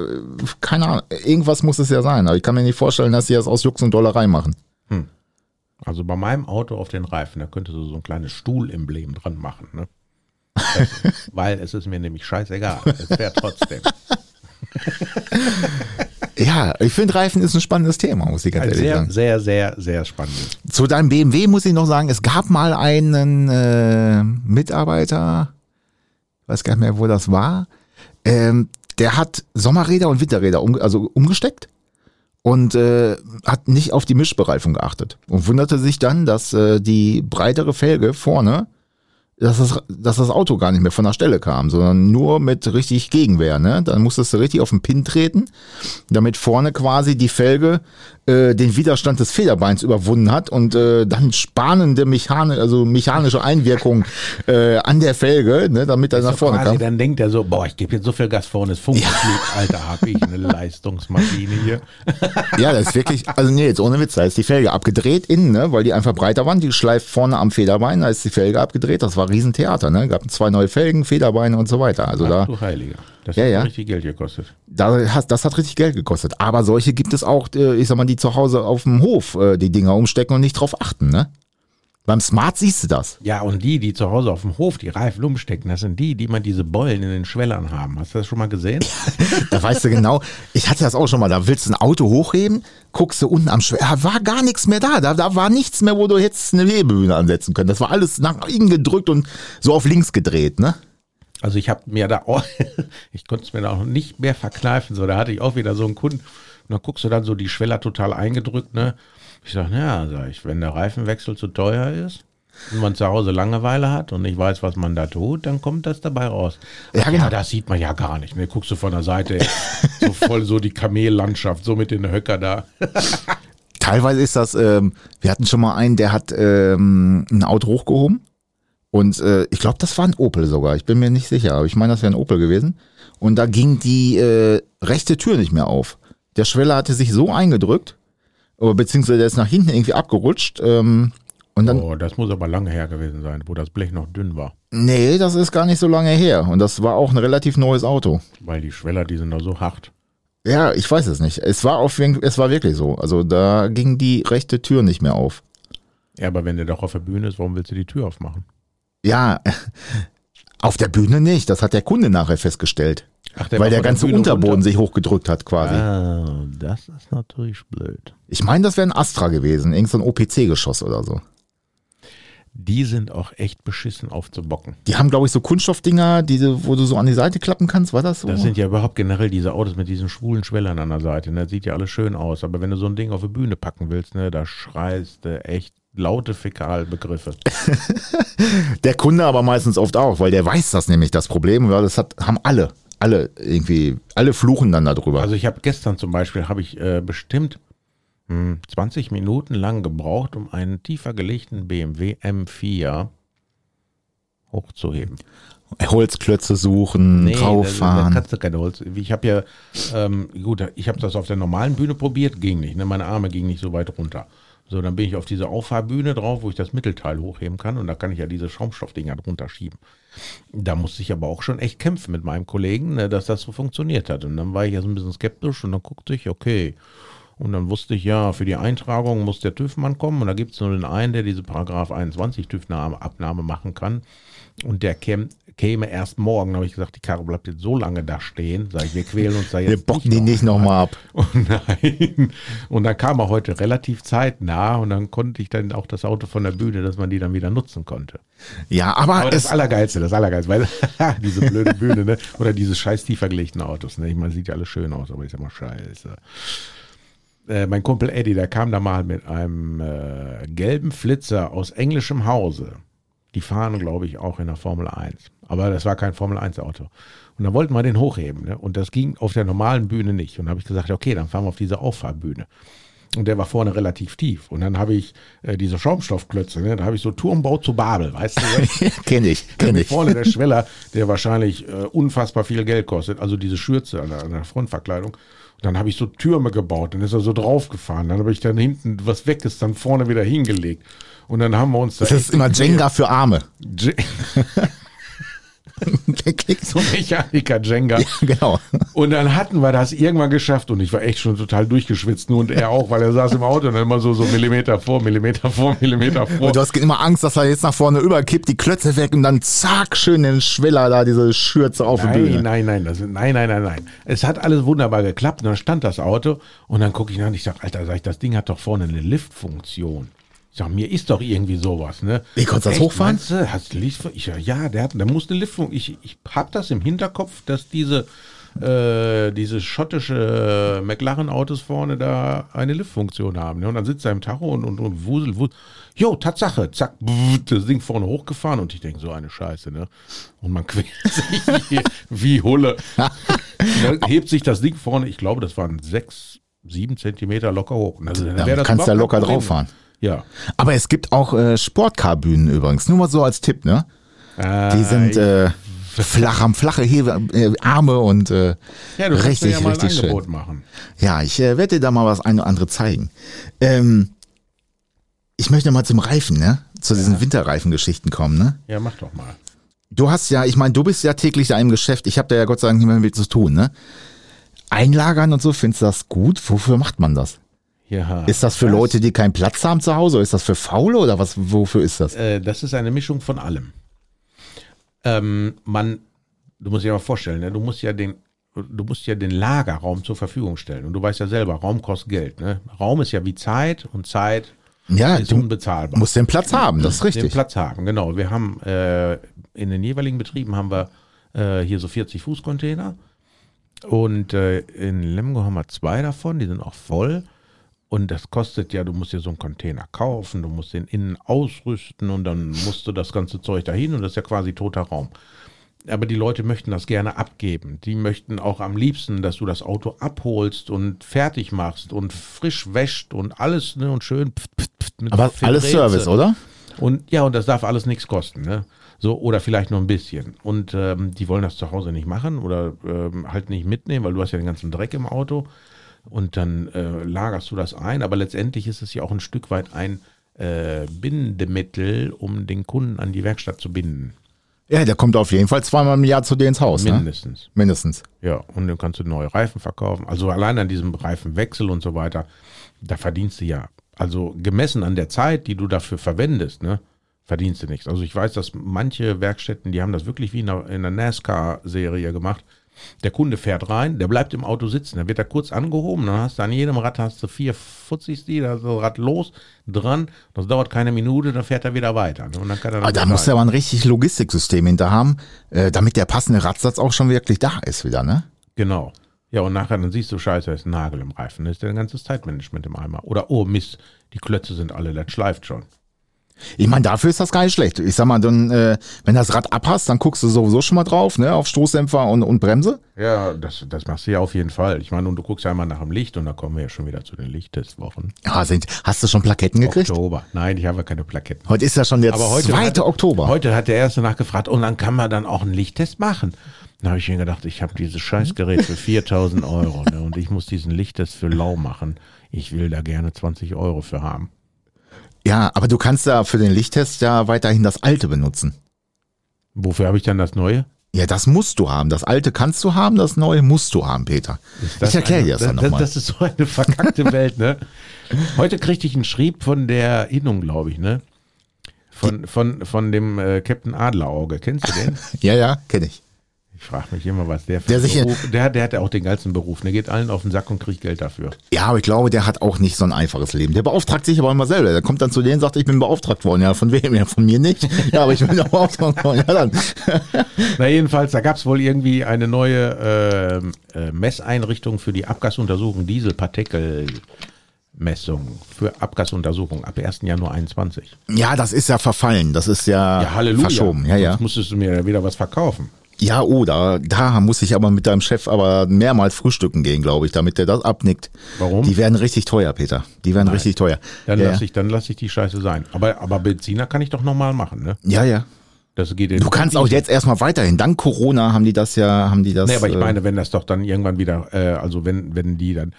keine Ahnung, irgendwas muss es ja sein, aber ich kann mir nicht vorstellen, dass sie das aus Jux und Dollerei machen. Also bei meinem Auto auf den Reifen, da könntest du so ein kleines Stuhlemblem dran machen, ne? Das, weil es ist mir nämlich scheißegal. Es wäre trotzdem. Ja, ich finde Reifen ist ein spannendes Thema, muss ich ganz Ein ehrlich sehr, sagen. sehr, sehr, sehr spannend. Zu deinem BMW muss ich noch sagen, es gab mal einen äh, Mitarbeiter, weiß gar nicht mehr, wo das war, ähm, der hat Sommerräder und Winterräder um, also umgesteckt und äh, hat nicht auf die Mischbereifung geachtet und wunderte sich dann, dass äh, die breitere Felge vorne, dass das, dass das Auto gar nicht mehr von der Stelle kam, sondern nur mit richtig Gegenwehr. Ne? Dann musstest du richtig auf den Pin treten, damit vorne quasi die Felge äh, den Widerstand des Federbeins überwunden hat und äh, dann spanende Mechani also mechanische Einwirkung äh, an der Felge, ne, damit er nach vorne Quasi, kam. dann denkt er so, boah, ich gebe jetzt so viel Gas vorne, es funktioniert. Alter, habe ich eine Leistungsmaschine hier. Ja, das ist wirklich, also nee, jetzt ohne Witz, da ist die Felge abgedreht innen, ne, weil die einfach breiter waren, die schleift vorne am Federbein, da ist die Felge abgedreht, das war Riesentheater, ne, gab zwei neue Felgen, Federbeine und so weiter, also Ach da, du Heiliger. Das Ja, hat ja. richtig Geld gekostet. da hat, das hat richtig Geld gekostet, aber solche gibt es auch, äh, ich sag mal, die zu Hause auf dem Hof äh, die Dinger umstecken und nicht drauf achten, ne. Beim Smart siehst du das. Ja, und die, die zu Hause auf dem Hof die Reifen umstecken, das sind die, die man diese Beulen in den Schwellern haben. Hast du das schon mal gesehen? Da weißt du genau, ich hatte das auch schon mal, da willst du ein Auto hochheben, guckst du unten am Schweller, da war gar nichts mehr da, da, da war nichts mehr, wo du jetzt eine Hebebühne ansetzen können. Das war alles nach innen gedrückt und so auf links gedreht, ne? Also ich habe mir da auch, ich konnte es mir da auch nicht mehr verkneifen. So, da hatte ich auch wieder so einen Kunden. Und dann guckst du dann so die Schweller total eingedrückt, ne? Ich sage, naja, sag ich, wenn der Reifenwechsel zu teuer ist und man zu Hause Langeweile hat und nicht weiß, was man da tut, dann kommt das dabei raus. Ja, Ach genau. ja das sieht man ja gar nicht. Ne? Guckst du von der Seite so voll so die Kamellandschaft, so mit den Höcker da. Teilweise ist das, ähm, wir hatten schon mal einen, der hat ähm, ein Auto hochgehoben und äh, ich glaube, das war ein Opel sogar. Ich bin mir nicht sicher, aber ich meine, das wäre ein Opel gewesen. Und da ging die äh, rechte Tür nicht mehr auf. Der Schweller hatte sich so eingedrückt, oder beziehungsweise der ist nach hinten irgendwie abgerutscht. Ähm, und dann, Oh, das muss aber lange her gewesen sein, wo das Blech noch dünn war. nee, das ist gar nicht so lange her. Und das war auch ein relativ neues Auto. Weil die Schweller, die sind da so hart. Ja, ich weiß es nicht. Es war auf, es war wirklich so. Also da ging die rechte Tür nicht mehr auf. Ja, aber wenn der doch auf der Bühne ist, warum willst du die Tür aufmachen? Ja, auf der Bühne nicht. Das hat der Kunde nachher festgestellt. Ach, weil war der ganze Bühne Unterboden runter? sich hochgedrückt hat quasi. Ah, das ist natürlich blöd. Ich meine, das wäre ein Astra gewesen. Irgend so ein OPC-Geschoss oder so. Die sind auch echt beschissen aufzubocken. Die haben, glaube ich, so Kunststoffdinger, diese, wo du so an die Seite klappen kannst. War das so? Das sind ja überhaupt generell diese Autos mit diesen schwulen Schwellern an der Seite. Ne? Das sieht ja alles schön aus. Aber wenn du so ein Ding auf die Bühne packen willst, ne, da schreist du echt laute Fäkalbegriffe. der Kunde aber meistens oft auch, weil der weiß das nämlich, das Problem. Ja, das hat, haben alle. Alle irgendwie, alle fluchen dann darüber. Also ich habe gestern zum Beispiel, habe ich äh, bestimmt hm, 20 Minuten lang gebraucht, um einen tiefer gelegten BMW M4 hochzuheben. Holzklötze suchen, da, da rauffahren. kannst du keine Holz. Ich habe ja, ähm, gut, ich habe das auf der normalen Bühne probiert, ging nicht. Ne? Meine Arme gingen nicht so weit runter. So, dann bin ich auf diese Auffahrbühne drauf, wo ich das Mittelteil hochheben kann und da kann ich ja diese Schaumstoffdinger drunter schieben. Da musste ich aber auch schon echt kämpfen mit meinem Kollegen, ne, dass das so funktioniert hat. Und dann war ich ja so ein bisschen skeptisch und dann guckte ich, okay. Und dann wusste ich, ja, für die Eintragung muss der TÜV-Mann kommen und da gibt es nur den einen, der diese Paragraph 21 TÜV-Abnahme machen kann. Und der käm, käme erst morgen. Da habe ich gesagt, die Karre bleibt jetzt so lange da stehen. Sag ich, wir quälen uns da jetzt. Wir bocken die nicht noch nochmal ab. Oh nein. Und dann kam er heute relativ zeitnah und dann konnte ich dann auch das Auto von der Bühne, dass man die dann wieder nutzen konnte. Ja, aber, Aber das Allergeilste, das Allergeilste, weil diese blöde Bühne, ne? Oder diese scheiß tiefer gelegten Autos, ne? Ich meine, sieht ja alles schön aus, aber ist ja mal scheiße. Äh, mein Kumpel Eddie, der kam da mal mit einem äh, gelben Flitzer aus englischem Hause. Die fahren, glaube ich, auch in der Formel 1. Aber das war kein Formel 1 Auto. Und dann wollten wir den hochheben. Ne? Und das ging auf der normalen Bühne nicht. Und habe ich gesagt, okay, dann fahren wir auf diese Auffahrbühne. Und der war vorne relativ tief. Und dann habe ich äh, diese Schaumstoffklötze, ne? da habe ich so Turmbau zu Babel, weißt du? kenne ich, Kenn kenne ich. Vorne der Schweller, der wahrscheinlich äh, unfassbar viel Geld kostet, also diese Schürze an der, an der Frontverkleidung. Und dann habe ich so Türme gebaut, dann ist er so draufgefahren. Dann habe ich dann hinten, was weg ist, dann vorne wieder hingelegt. Und dann haben wir uns da. Das ist immer Jenga für Arme. Je- so Mechaniker Jenga. Ja, genau. Und dann hatten wir das irgendwann geschafft und ich war echt schon total durchgeschwitzt, nur und er auch, weil er saß im Auto und dann immer so, so Millimeter vor, Millimeter vor, Millimeter vor. Und du hast immer Angst, dass er jetzt nach vorne überkippt, die Klötze weg und dann zack, schön den Schwiller da, diese Schürze auf der Nein, Bühne. nein, nein, das, nein, nein, nein, nein. Es hat alles wunderbar geklappt und dann stand das Auto und dann gucke ich nach und ich sage, Alter, sag ich, das Ding hat doch vorne eine Liftfunktion. Ich sag, mir ist doch irgendwie sowas, ne? Wie, konntest du das hochfahren? Meinst du, hast Lift, ich sag, ja, der hat, der muss eine Liftfunktion. Ich, ich hab das im Hinterkopf, dass diese, äh, diese schottische McLaren-Autos vorne da eine Liftfunktion haben. Ne? Und dann sitzt er im Tacho und, und, und wusel, wusel. Jo, Tatsache, zack, brrrt, das Ding vorne hochgefahren und ich denke, so eine Scheiße, ne? Und man quält sich wie, Hulle. Dann hebt sich das Ding vorne, ich glaube, das waren sechs, sieben Zentimeter locker hoch. Also, Da das kannst du ja überhaupt locker drauf fahren. Ja. Aber es gibt auch äh, Sportcarbühnen übrigens. Nur mal so als Tipp, ne? Die sind äh, flach, haben flache Hebe, äh, Arme und äh, ja, du richtig, ja mal ein richtig schön. Angebot machen. Ja, ich äh, werde dir da mal was ein oder andere zeigen. Ähm, ich möchte mal zum Reifen, ne? Zu diesen Winterreifengeschichten kommen, ne? Ja, mach doch mal. Du hast ja, ich meine, du bist ja täglich da im Geschäft. Ich habe da ja Gott sei Dank nicht mehr mit zu tun, ne? Einlagern und so, findest du das gut? Wofür macht man das? Ja. Ist das für Leute, die keinen Platz haben zu Hause? Ist das für Faule oder was? Wofür ist das? Äh, das ist eine Mischung von allem. Ähm, man, du musst dir mal vorstellen, ne? du musst ja den, du musst ja den Lagerraum zur Verfügung stellen. Und du weißt ja selber, Raum kostet Geld. Ne? Raum ist ja wie Zeit und Zeit Ja, ist du unbezahlbar. musst den Platz haben, das ist den richtig. Platz haben, genau. Wir haben äh, in den jeweiligen Betrieben haben wir äh, hier so 40 Fußcontainer und äh, in Lemgo haben wir zwei davon, die sind auch voll. Und das kostet ja, du musst dir so einen Container kaufen, du musst den innen ausrüsten und dann musst du das ganze Zeug dahin und das ist ja quasi toter Raum. Aber die Leute möchten das gerne abgeben. Die möchten auch am liebsten, dass du das Auto abholst und fertig machst und frisch wäscht und alles ne, und schön. pft, pft, pft mit Aber alles Filtreze. Service, oder? Und ja, und das darf alles nichts kosten, ne? So, oder vielleicht nur ein bisschen. Und ähm, die wollen das zu Hause nicht machen oder ähm, halt nicht mitnehmen, weil du hast ja den ganzen Dreck im Auto. Und dann äh, lagerst du das ein. Aber letztendlich ist es ja auch ein Stück weit ein äh, Bindemittel, um den Kunden an die Werkstatt zu binden. Ja, der kommt auf jeden Fall zweimal im Jahr zu dir ins Haus, ne? Mindestens. Mindestens. Ja, und dann kannst du neue Reifen verkaufen. Also allein an diesem Reifenwechsel und so weiter, da verdienst du ja, also gemessen an der Zeit, die du dafür verwendest, ne, verdienst du nichts. Also ich weiß, dass manche Werkstätten, die haben das wirklich wie in einer, in einer NASCAR-Serie gemacht. Der Kunde fährt rein, der bleibt im Auto sitzen, dann wird er kurz angehoben, dann hast du an jedem Rad hast du vier Futzis, die, da ist das Rad los, dran, das dauert keine Minute, dann fährt er wieder weiter. Ne? Und dann kann er dann Aber da muss er aber ein richtig Logistiksystem hinter haben, äh, damit der passende Radsatz auch schon wirklich da ist wieder, ne? Genau. Ja, und nachher dann siehst du, scheiße, da ist ein Nagel im Reifen. Da ist dein ganzes Zeitmanagement im Eimer. Oder, oh Mist, die Klötze sind alle, das schleift schon. Ich meine, dafür ist das gar nicht schlecht. Ich sag mal, dann, äh, wenn das Rad abhast, dann guckst du sowieso schon mal drauf, ne, auf Stoßdämpfer und, und Bremse. Ja, das, das machst du ja auf jeden Fall. Ich meine, und du guckst ja einmal nach dem Licht und da kommen wir ja schon wieder zu den Lichttestwochen. Ja, sind, hast du schon Plaketten gekriegt? Oktober. Nein, ich habe keine Plaketten. Heute ist ja schon der Aber heute 2. hat, Oktober. Heute hat der erste nachgefragt, und dann kann man dann auch einen Lichttest machen. Dann habe ich mir gedacht, ich habe dieses Scheißgerät für 4000 Euro ne, und ich muss diesen Lichttest für lau machen. Ich will da gerne 20 Euro für haben. Ja, aber du kannst da für den Lichttest ja weiterhin das alte benutzen. Wofür habe ich dann das Neue? Ja, das musst du haben. Das alte kannst du haben, das neue musst du haben, Peter. Das Ich erkläre dir das dann das, nochmal. das ist so eine verkackte Welt, ne? Heute kriegte ich einen Schrieb von der Innung, glaube ich, ne? Von, von, von dem äh, Captain Adlerauge. Kennst du den? Ja, ja, kenne ich. Ich frage mich immer, was der für Der sich- Beruf, der, der hat ja auch den geilsten Beruf. Der geht allen auf den Sack und kriegt Geld dafür. Ja, aber ich glaube, der hat auch nicht so ein einfaches Leben. Der beauftragt sich aber immer selber. Der kommt dann zu denen und sagt, ich bin beauftragt worden. Ja, von wem? Ja, von mir nicht. Ja, aber ich bin beauftragt worden. Ja, dann. Na jedenfalls, da gab es wohl irgendwie eine neue ähm, äh, Messeinrichtung für die Abgasuntersuchung, Dieselpartikelmessung für Abgasuntersuchung ab 1. Januar 21. Ja, das ist ja verfallen. Das ist ja, Ja, Halleluja. verschoben. Ja, ja. Sonst musstest du mir ja wieder was verkaufen. Ja, oh, da, muss ich aber mit deinem Chef aber mehrmals frühstücken gehen, glaube ich, damit der das abnickt. Warum? Die werden richtig teuer, Peter. Die werden richtig teuer. Dann ja, lasse ich, dann lass ich die Scheiße sein. Aber, aber Benziner kann ich doch nochmal machen, ne? ja, ja. Das geht Du kannst auch jetzt erstmal weiterhin. Dank Corona haben die das ja, haben die das. Nee, aber ich äh, meine, wenn das doch dann irgendwann wieder, äh, also wenn, wenn die dann,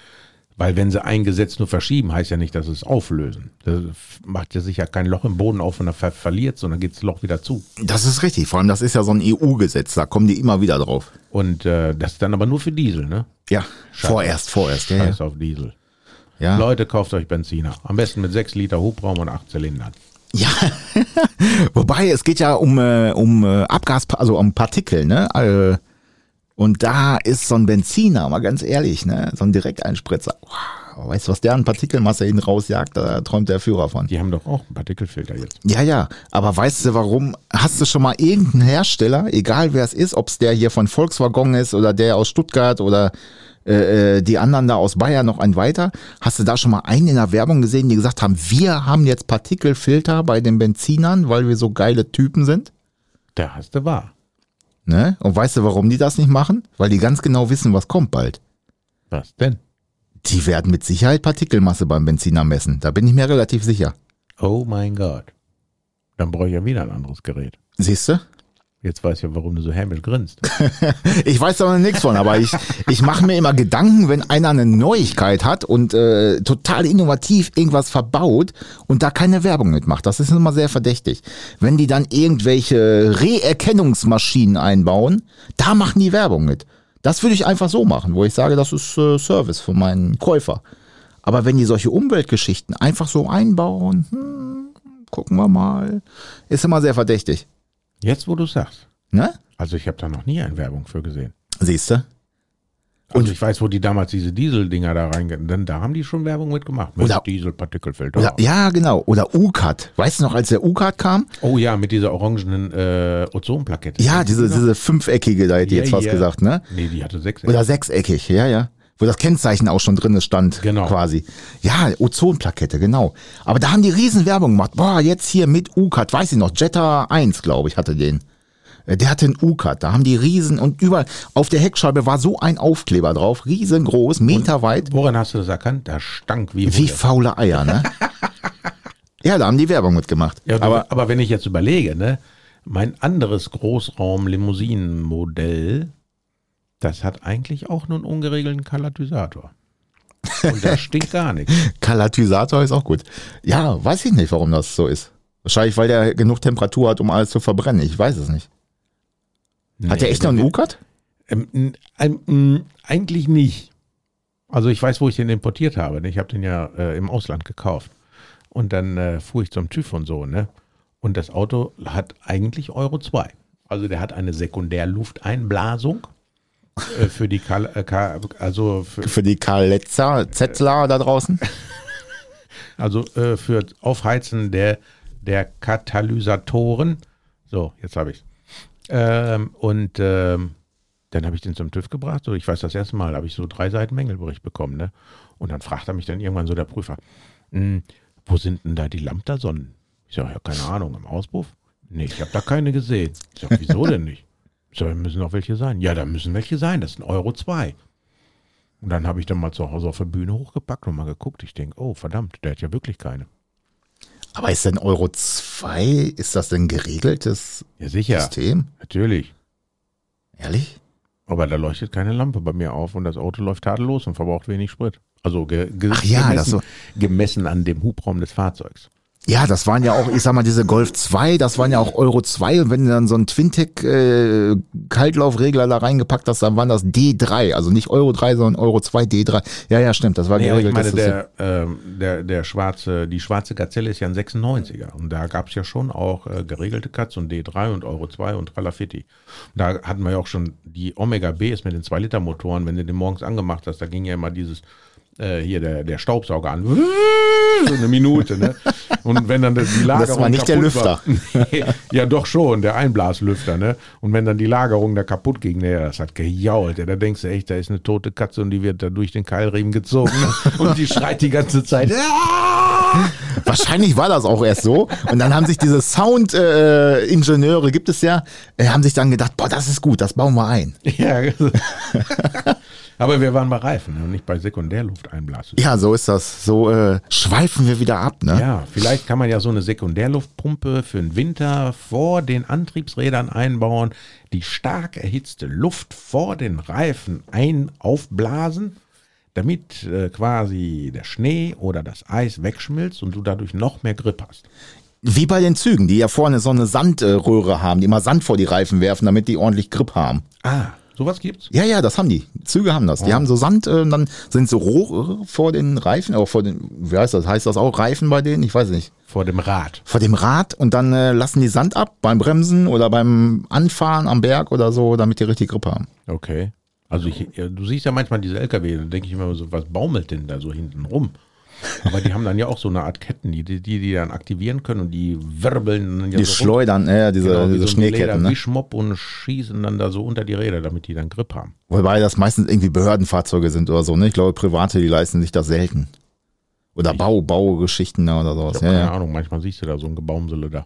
weil wenn sie ein Gesetz nur verschieben, heißt ja nicht, dass sie es auflösen. Das macht ja sicher kein Loch im Boden auf und er ver verliert, sondern geht das Loch wieder zu. Das ist richtig. Vor allem, das ist ja so ein EU-Gesetz. Da kommen die immer wieder drauf. Und äh, das ist dann aber nur für Diesel, ne? Ja, vorerst, vorerst. Ja, ja. Scheiß auf Diesel. ja. Leute, kauft euch Benziner. Am besten mit 6 Liter Hubraum und 8 Zylindern. Ja, wobei es geht ja um, äh, um äh, Abgas, also um Partikel, ne? Äh, und da ist so ein Benziner, mal ganz ehrlich, ne? So ein Direkteinspritzer. Wow, weißt du, was der an Partikelmasse hin rausjagt? Da träumt der Führer von. Die haben doch auch einen Partikelfilter jetzt. Ja, ja, aber weißt du warum? Hast du schon mal irgendeinen Hersteller, egal wer es ist, ob es der hier von Volkswagen ist oder der aus Stuttgart oder äh, äh, die anderen da aus Bayern noch ein weiter, hast du da schon mal einen in der Werbung gesehen, die gesagt haben, wir haben jetzt Partikelfilter bei den Benzinern, weil wir so geile Typen sind? Da hast du wahr. Ne? Und weißt du, warum die das nicht machen? Weil die ganz genau wissen, was kommt bald. Was denn? Die werden mit Sicherheit Partikelmasse beim Benziner messen. Da bin ich mir relativ sicher. Oh mein Gott. Dann brauche ich ja wieder ein anderes Gerät. Siehst du? Jetzt weiß ich ja, warum du so hämisch grinst. Ich weiß da nichts von, aber ich, ich mache mir immer Gedanken, wenn einer eine Neuigkeit hat und äh, total innovativ irgendwas verbaut und da keine Werbung mitmacht. Das ist immer sehr verdächtig. Wenn die dann irgendwelche Reerkennungsmaschinen einbauen, da machen die Werbung mit. Das würde ich einfach so machen, wo ich sage, das ist äh, Service für meinen Käufer. Aber wenn die solche Umweltgeschichten einfach so einbauen, hm, gucken wir mal, ist immer sehr verdächtig. Jetzt, wo du sagst. Ne? Also ich habe da noch nie eine Werbung für gesehen. Siehst du? Und ich weiß, wo die damals diese Diesel-Dinger da reingehen. Denn da haben die schon Werbung mitgemacht. Mit Oder- Diesel-Partikelfilter. Oder, ja, genau. Oder U-Cut. Weißt du noch, als der U-Cut kam? Oh ja, mit dieser orangenen äh, Ozonplakette. Ja, diese, diese fünfeckige, da hätte ich Ja, jetzt was ja. gesagt, ne? Nee, die hatte sechs. Oder sechseckig, ja, ja. Wo das Kennzeichen auch schon drin stand, Genau. quasi. Ja, Ozonplakette, genau. Aber da haben die Riesenwerbung gemacht. Boah, jetzt hier mit U-Cut, weiß ich noch, Jetta 1, glaube ich, hatte den. Äh, Der hatte einen U-Cut, da haben die Riesen und überall auf der Heckscheibe war so ein Aufkleber drauf, riesengroß, meterweit, Woran hast du das erkannt? Da stank wie wie Hunde. faule Eier, ne? ja, da haben die Werbung mitgemacht. Ja, aber aber, aber wenn ich jetzt überlege, ne, mein anderes Großraum-Limousinenmodell, das hat eigentlich auch nur einen ungeregelten Katalysator. Und da stinkt gar nichts. Katalysator ist auch gut. Ja, weiß ich nicht, warum das so ist. Wahrscheinlich, weil der genug Temperatur hat, um alles zu verbrennen. Ich weiß es nicht. Hat der echt noch einen U-Cut? Ähm, ähm, eigentlich nicht. Also ich weiß, wo ich den importiert habe. ne? Ich habe den ja äh, im Ausland gekauft. Und dann äh, fuhr ich zum TÜV und so, ne? Und das Auto hat eigentlich Euro 2. Also der hat eine Sekundärlufteinblasung für die Kal äh, Ka also für, Für die Karl Letzer, Zetzler da draußen? also äh, für Aufheizen der der Katalysatoren. So, jetzt habe ich ähm, und ähm, dann habe ich den zum TÜV gebracht. So, ich weiß, das erste Mal habe ich so drei Seiten Mängelbericht bekommen. Ne? Und dann fragt er mich dann irgendwann so der Prüfer, "Hm, wo sind denn da die Lambda-Sonnen? Ich sage, ja, keine Ahnung, im Auspuff? Nee, ich habe da keine gesehen. Ich sage, wieso denn nicht? Sage, müssen auch welche sein. Ja, da müssen welche sein, das sind Euro 2. Und dann habe ich dann mal zu Hause auf der Bühne hochgepackt und mal geguckt. Ich denke, oh verdammt, der hat ja wirklich keine. Aber ist denn Euro 2, ist das denn geregeltes Ja, sicher, System? natürlich. Ehrlich? Aber da leuchtet keine Lampe bei mir auf und das Auto läuft tadellos und verbraucht wenig Sprit. Also ge ge ja, gemessen, so- gemessen an dem Hubraum des Fahrzeugs. Ja, das waren ja auch, ich sag mal, diese Golf 2, das waren ja auch Euro 2 und wenn du dann so einen Twintec äh, Kaltlaufregler da reingepackt hast, dann waren das D3, also nicht Euro 3, sondern Euro 2 D3. Ja, ja, stimmt, das war Nee, aber ich geregelt. meine, der, ähm, der, der schwarze, die schwarze Gazelle ist ja ein 96er und da gab es ja schon auch äh, geregelte Cuts und D3 und Euro 2 und Tralafitti. Da hatten wir ja auch schon die Omega Bs mit den 2-Liter-Motoren, wenn du den morgens angemacht hast, da ging ja immer dieses äh, hier der, der Staubsauger an. So eine Minute, ne? Und wenn dann die Lagerung. war nicht der kaputt War, Nee, ja, doch schon, der Einblaslüfter, ne? Und wenn dann die Lagerung da kaputt ging, ne, das hat gejault. Ja, da denkst du echt, da ist eine tote Katze und die wird da durch den Keilriemen gezogen. Ne? Und die schreit die ganze Zeit. "Ah!" Wahrscheinlich war das auch erst so. Und dann haben sich diese Sound-Ingenieure, äh, gibt es ja, äh, haben sich dann gedacht, boah, das ist gut, das bauen wir ein. Ja. Aber wir waren bei Reifen ne? und nicht bei Sekundärlufteinblasen. Ja, so ist das. So äh, schweifen wir wieder ab, ne? Ja, vielleicht kann man ja so eine Sekundärluftpumpe für den Winter vor den Antriebsrädern einbauen, die stark erhitzte Luft vor den Reifen ein aufblasen, damit äh, quasi der Schnee oder das Eis wegschmilzt und du dadurch noch mehr Grip hast. Wie bei den Zügen, die ja vorne so eine Sandröhre haben, die immer Sand vor die Reifen werfen, damit die ordentlich Grip haben. Ah, sowas gibt's? Ja, ja, das haben die. Züge haben das. Die haben so Sand, äh, und dann sind so Rohre vor den Reifen, auch vor den, wie heißt das? Heißt das auch Reifen bei denen? Ich weiß nicht. Vor dem Rad. Vor dem Rad und dann äh, lassen die Sand ab beim Bremsen oder beim Anfahren am Berg oder so, damit die richtig Grip haben. Okay. Also ich, ja, du siehst ja manchmal diese LKW, da denke ich immer so, was baumelt denn da so hinten rum? Aber die haben dann ja auch so eine Art Ketten, die die, die dann aktivieren können und die wirbeln dann ja Die so schleudern, äh, diese, Genau, wie diese so Schneeketten. Ne? Lederwischmopp und schießen dann da so unter die Räder, damit die dann Grip haben. Wobei das meistens irgendwie Behördenfahrzeuge sind oder so. Ne? Ich glaube, Private, die leisten sich das selten. Oder Bau, Baugeschichten oder Ich sowas. habe Ja, keine ja. Ahnung, manchmal siehst du da so ein Gebaumsele da.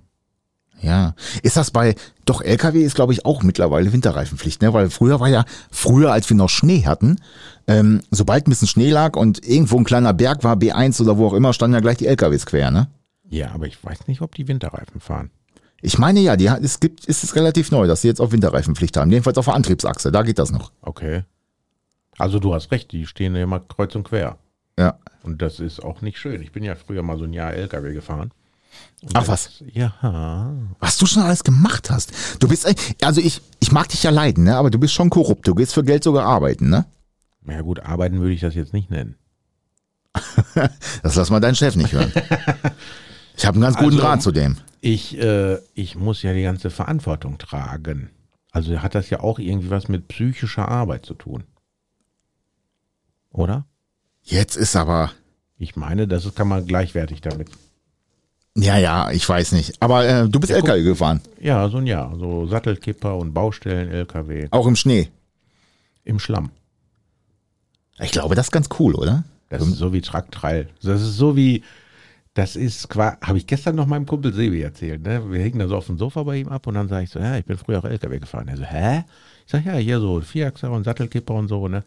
Ja. Ist das bei, doch LKW ist glaube ich auch mittlerweile Winterreifenpflicht, ne? Weil früher war ja, früher als wir noch Schnee hatten, ähm, sobald ein bisschen Schnee lag und irgendwo ein kleiner Berg war, B1 oder wo auch immer, standen ja gleich die LKWs quer, ne? Ja, aber ich weiß nicht, ob die Winterreifen fahren. Ich meine ja, die, es gibt, ist es relativ neu, dass sie jetzt auch Winterreifenpflicht haben. Jedenfalls auf der Antriebsachse, da geht das noch. Okay. Also du hast recht, die stehen ja immer kreuz und quer. Ja. Und das ist auch nicht schön. Ich bin ja früher mal so ein Jahr LKW gefahren. Und Ach was. Ja. Was du schon alles gemacht hast. Du bist, ein- also ich, ich mag dich ja leiden, ne? Aber du bist schon korrupt. Du gehst für Geld sogar arbeiten, ne? Ja gut, arbeiten würde ich das jetzt nicht nennen. Das lass mal deinen Chef nicht hören. Ich habe einen ganz guten Also- Draht zu dem. Ich, äh, ich muss ja die ganze Verantwortung tragen. Also hat das ja auch irgendwie was mit psychischer Arbeit zu tun. Oder? Jetzt ist aber, Ich meine, das kann man gleichwertig damit. Ja, ja, ich weiß nicht. Aber äh, du bist Ja, LKW gefahren, Ja, so ein Jahr. So Sattelkipper und Baustellen, LKW auch im Schnee. im Schlamm. Ich glaube, das ist ganz cool, oder? Das ist so wie Tracktrail. Das ist so wie, das ist quasi, habe ich gestern noch meinem Kumpel Sebi erzählt. Ne? Wir hingen da so auf dem Sofa bei ihm ab und dann sage ich so, ja, ich bin früher auch LKW gefahren. Er so, hä? Ich sage, ja, hier so Vierachser und Sattelkipper und so, ne?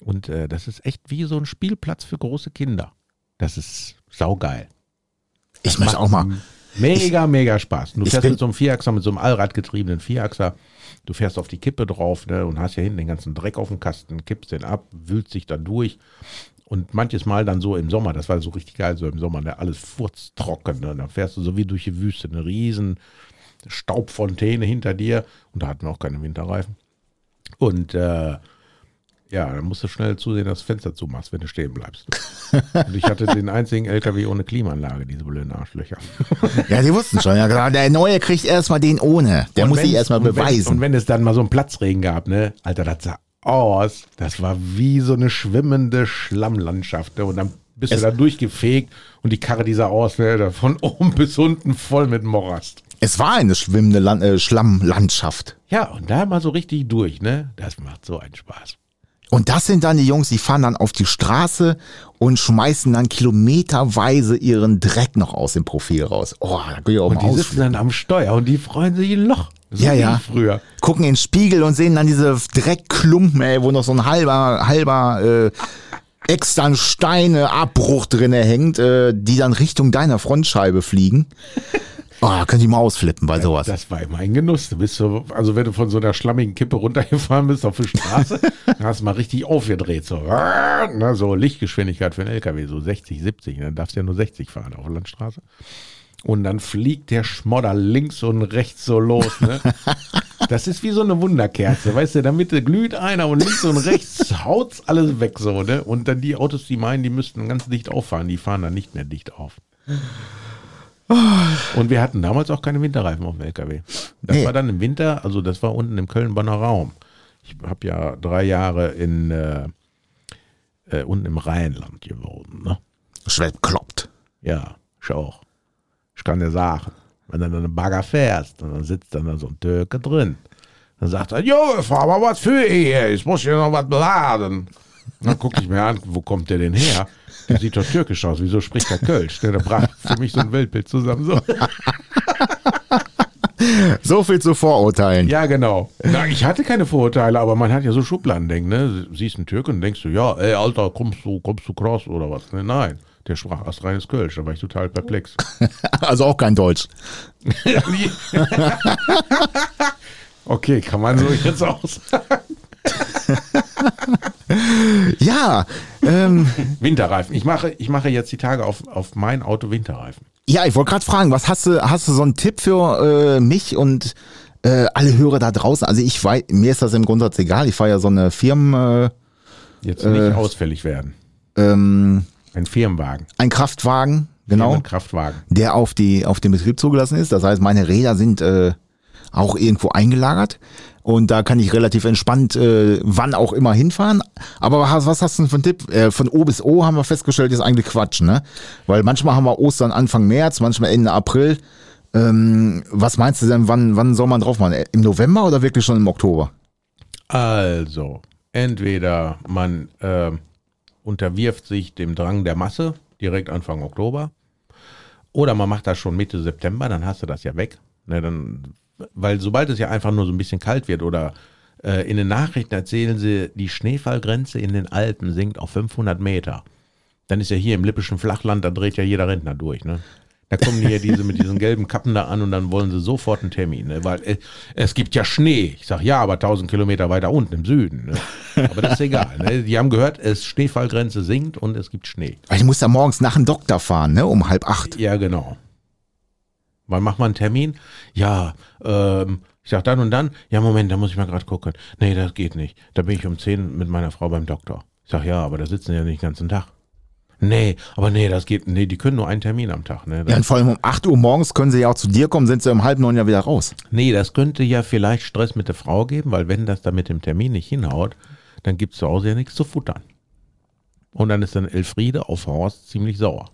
Und äh, das ist echt wie so ein Spielplatz für große Kinder. Das ist saugeil. Ich möchte auch mal. Mega, mega Spaß. Du ich fährst bin- mit so einem Vierachser, mit so einem allradgetriebenen Vierachser. Du fährst auf die Kippe drauf ne, und hast ja hinten den ganzen Dreck auf dem Kasten, kippst den ab, wühlst dich da durch. Und manches Mal dann so im Sommer, das war so richtig geil, so im Sommer, ne, alles furztrocken. Ne, dann fährst du so wie durch die Wüste, eine riesen Staubfontäne hinter dir. Und da hatten wir auch keine Winterreifen. Und äh, ja, dann musst du schnell zusehen, dass du das Fenster zumachst, wenn du stehen bleibst. Und ich hatte den einzigen LKW ohne Klimaanlage, diese blöden Arschlöcher. Ja, die wussten schon. Ja, der Neue kriegt erstmal den ohne. Der Und muss sich erstmal beweisen. Und wenn es dann mal so einen Platzregen gab, ne, Alter, das sah aus. Das war wie so eine schwimmende Schlammlandschaft. Ne? Und dann bist Es- du da durchgefegt und die Karre, die sah aus, ne, von oben bis unten voll mit Morast. es war eine schwimmende Land äh, Schlammlandschaft. Ja, und da mal so richtig durch, ne? Das macht so einen Spaß. Und das sind dann die Jungs, die fahren dann auf die Straße und schmeißen dann kilometerweise ihren Dreck noch aus dem Profil raus. Oh, da kann ich auch Und mal die sitzen dann am Steuer und die freuen sich ein Loch. So Ja, ja. Früher. Gucken in den Spiegel und sehen dann diese Dreckklumpen, ey, wo noch so ein halber, halber äh, extern Steineabbruch drinne hängt, äh, die dann Richtung deiner Frontscheibe fliegen. Oh, da könnt ihr mal ausflippen bei sowas. Das war immer ein Genuss. Du bist so, also wenn du von so einer schlammigen Kippe runtergefahren bist auf die Straße, dann hast du mal richtig aufgedreht. So, na, so Lichtgeschwindigkeit für einen LKW, so 60, 70. Dann darfst du ja nur 60 fahren auf der Landstraße. Und dann fliegt der Schmodder links und rechts so los. Ne? Das ist wie so eine Wunderkerze, weißt du, in der Mitte glüht einer und links und rechts haut's alles weg so, ne? Und dann die Autos, die meinen, die müssten ganz dicht auffahren, die fahren dann nicht mehr dicht auf. Und wir hatten damals auch keine Winterreifen auf dem LKW. Das Nee. war dann im Winter, also das war unten im Köln-Bonner Raum. Ich habe ja drei Jahre in äh, äh, unten im Rheinland gewohnt. Ne? Schwert kloppt. Ja, ich auch. Ich kann dir sagen, wenn du dann einen Bagger fährst und dann sitzt dann da so ein Türke drin, dann sagt er, Jo, fahr mal was für hier, ich muss hier noch was beladen. Dann gucke ich mir an, wo kommt der denn her? Der sieht doch türkisch aus, wieso spricht er Kölsch? Der brach für mich so ein Weltbild zusammen. So. So viel zu Vorurteilen. Ja, genau. Na, ich hatte keine Vorurteile, aber man hat ja so Schubladendenken, ne? Siehst einen Türken und denkst du, ja, ey, Alter, kommst du, kommst du krass oder was? Ne, nein, der sprach erst reines Kölsch, da war ich total perplex. Also auch kein Deutsch. okay, kann man so jetzt auch sagen. Ja, ähm, Winterreifen. Ich mache, ich mache jetzt die Tage auf, auf mein Auto Winterreifen. ja, ich wollte gerade fragen, was hast du, hast du so einen Tipp für äh, mich und äh, alle Hörer da draußen? Also ich weiß, mir ist das im Grundsatz egal. Ich fahre ja so eine Firmen, Jetzt nicht ausfällig werden. äh, ähm, Ein Firmenwagen. ein Kraftwagen, genau, Ein Kraftwagen. der auf die auf den Betrieb zugelassen ist. Das heißt, meine Räder sind äh, auch irgendwo eingelagert und da kann ich relativ entspannt äh, wann auch immer hinfahren. Aber was, was hast du denn für einen Tipp? Äh, von O bis O haben wir festgestellt, ist eigentlich Quatsch, ne? Weil manchmal haben wir Ostern Anfang März, manchmal Ende April. Ähm, was meinst du denn, wann, wann soll man drauf machen? Im November oder wirklich schon im Oktober? Also, entweder man äh, unterwirft sich dem Drang der Masse direkt Anfang Oktober oder man macht das schon Mitte September, dann hast du das ja weg. Ne, dann, weil sobald es ja einfach nur so ein bisschen kalt wird oder äh, in den Nachrichten erzählen sie, die Schneefallgrenze in den Alpen sinkt auf 500 Meter. Dann ist ja hier im lippischen Flachland, da dreht ja jeder Rentner durch. Ne? Da kommen ja diese mit diesen gelben Kappen da an und dann wollen sie sofort einen Termin, ne? weil äh, es gibt ja Schnee. Ich sag ja, aber 1000 Kilometer weiter unten im Süden. Ne? Aber das ist egal. Ne? Die haben gehört, es Schneefallgrenze sinkt und es gibt Schnee. Weil ich muss ja morgens nach dem Doktor fahren, ne? Um halb acht. Ja, genau. Wann macht man einen Termin? Ja, ähm, ich sag dann und dann. Ja, Moment, da muss ich mal gerade gucken. Nee, das geht nicht. Da bin ich um 10 mit meiner Frau beim Doktor. Ich sag ja, aber da sitzen ja nicht den ganzen Tag. Nee, aber nee, das geht, nee, die können nur einen Termin am Tag. Ne? Das, Ja, und vor allem um 8 Uhr morgens können sie ja auch zu dir kommen, sind sie um halb neun ja wieder raus. Nee, das könnte ja vielleicht Stress mit der Frau geben, weil wenn das dann mit dem Termin nicht hinhaut, dann gibt's zu Hause ja nichts zu futtern. Und dann ist dann Elfriede auf Horst ziemlich sauer.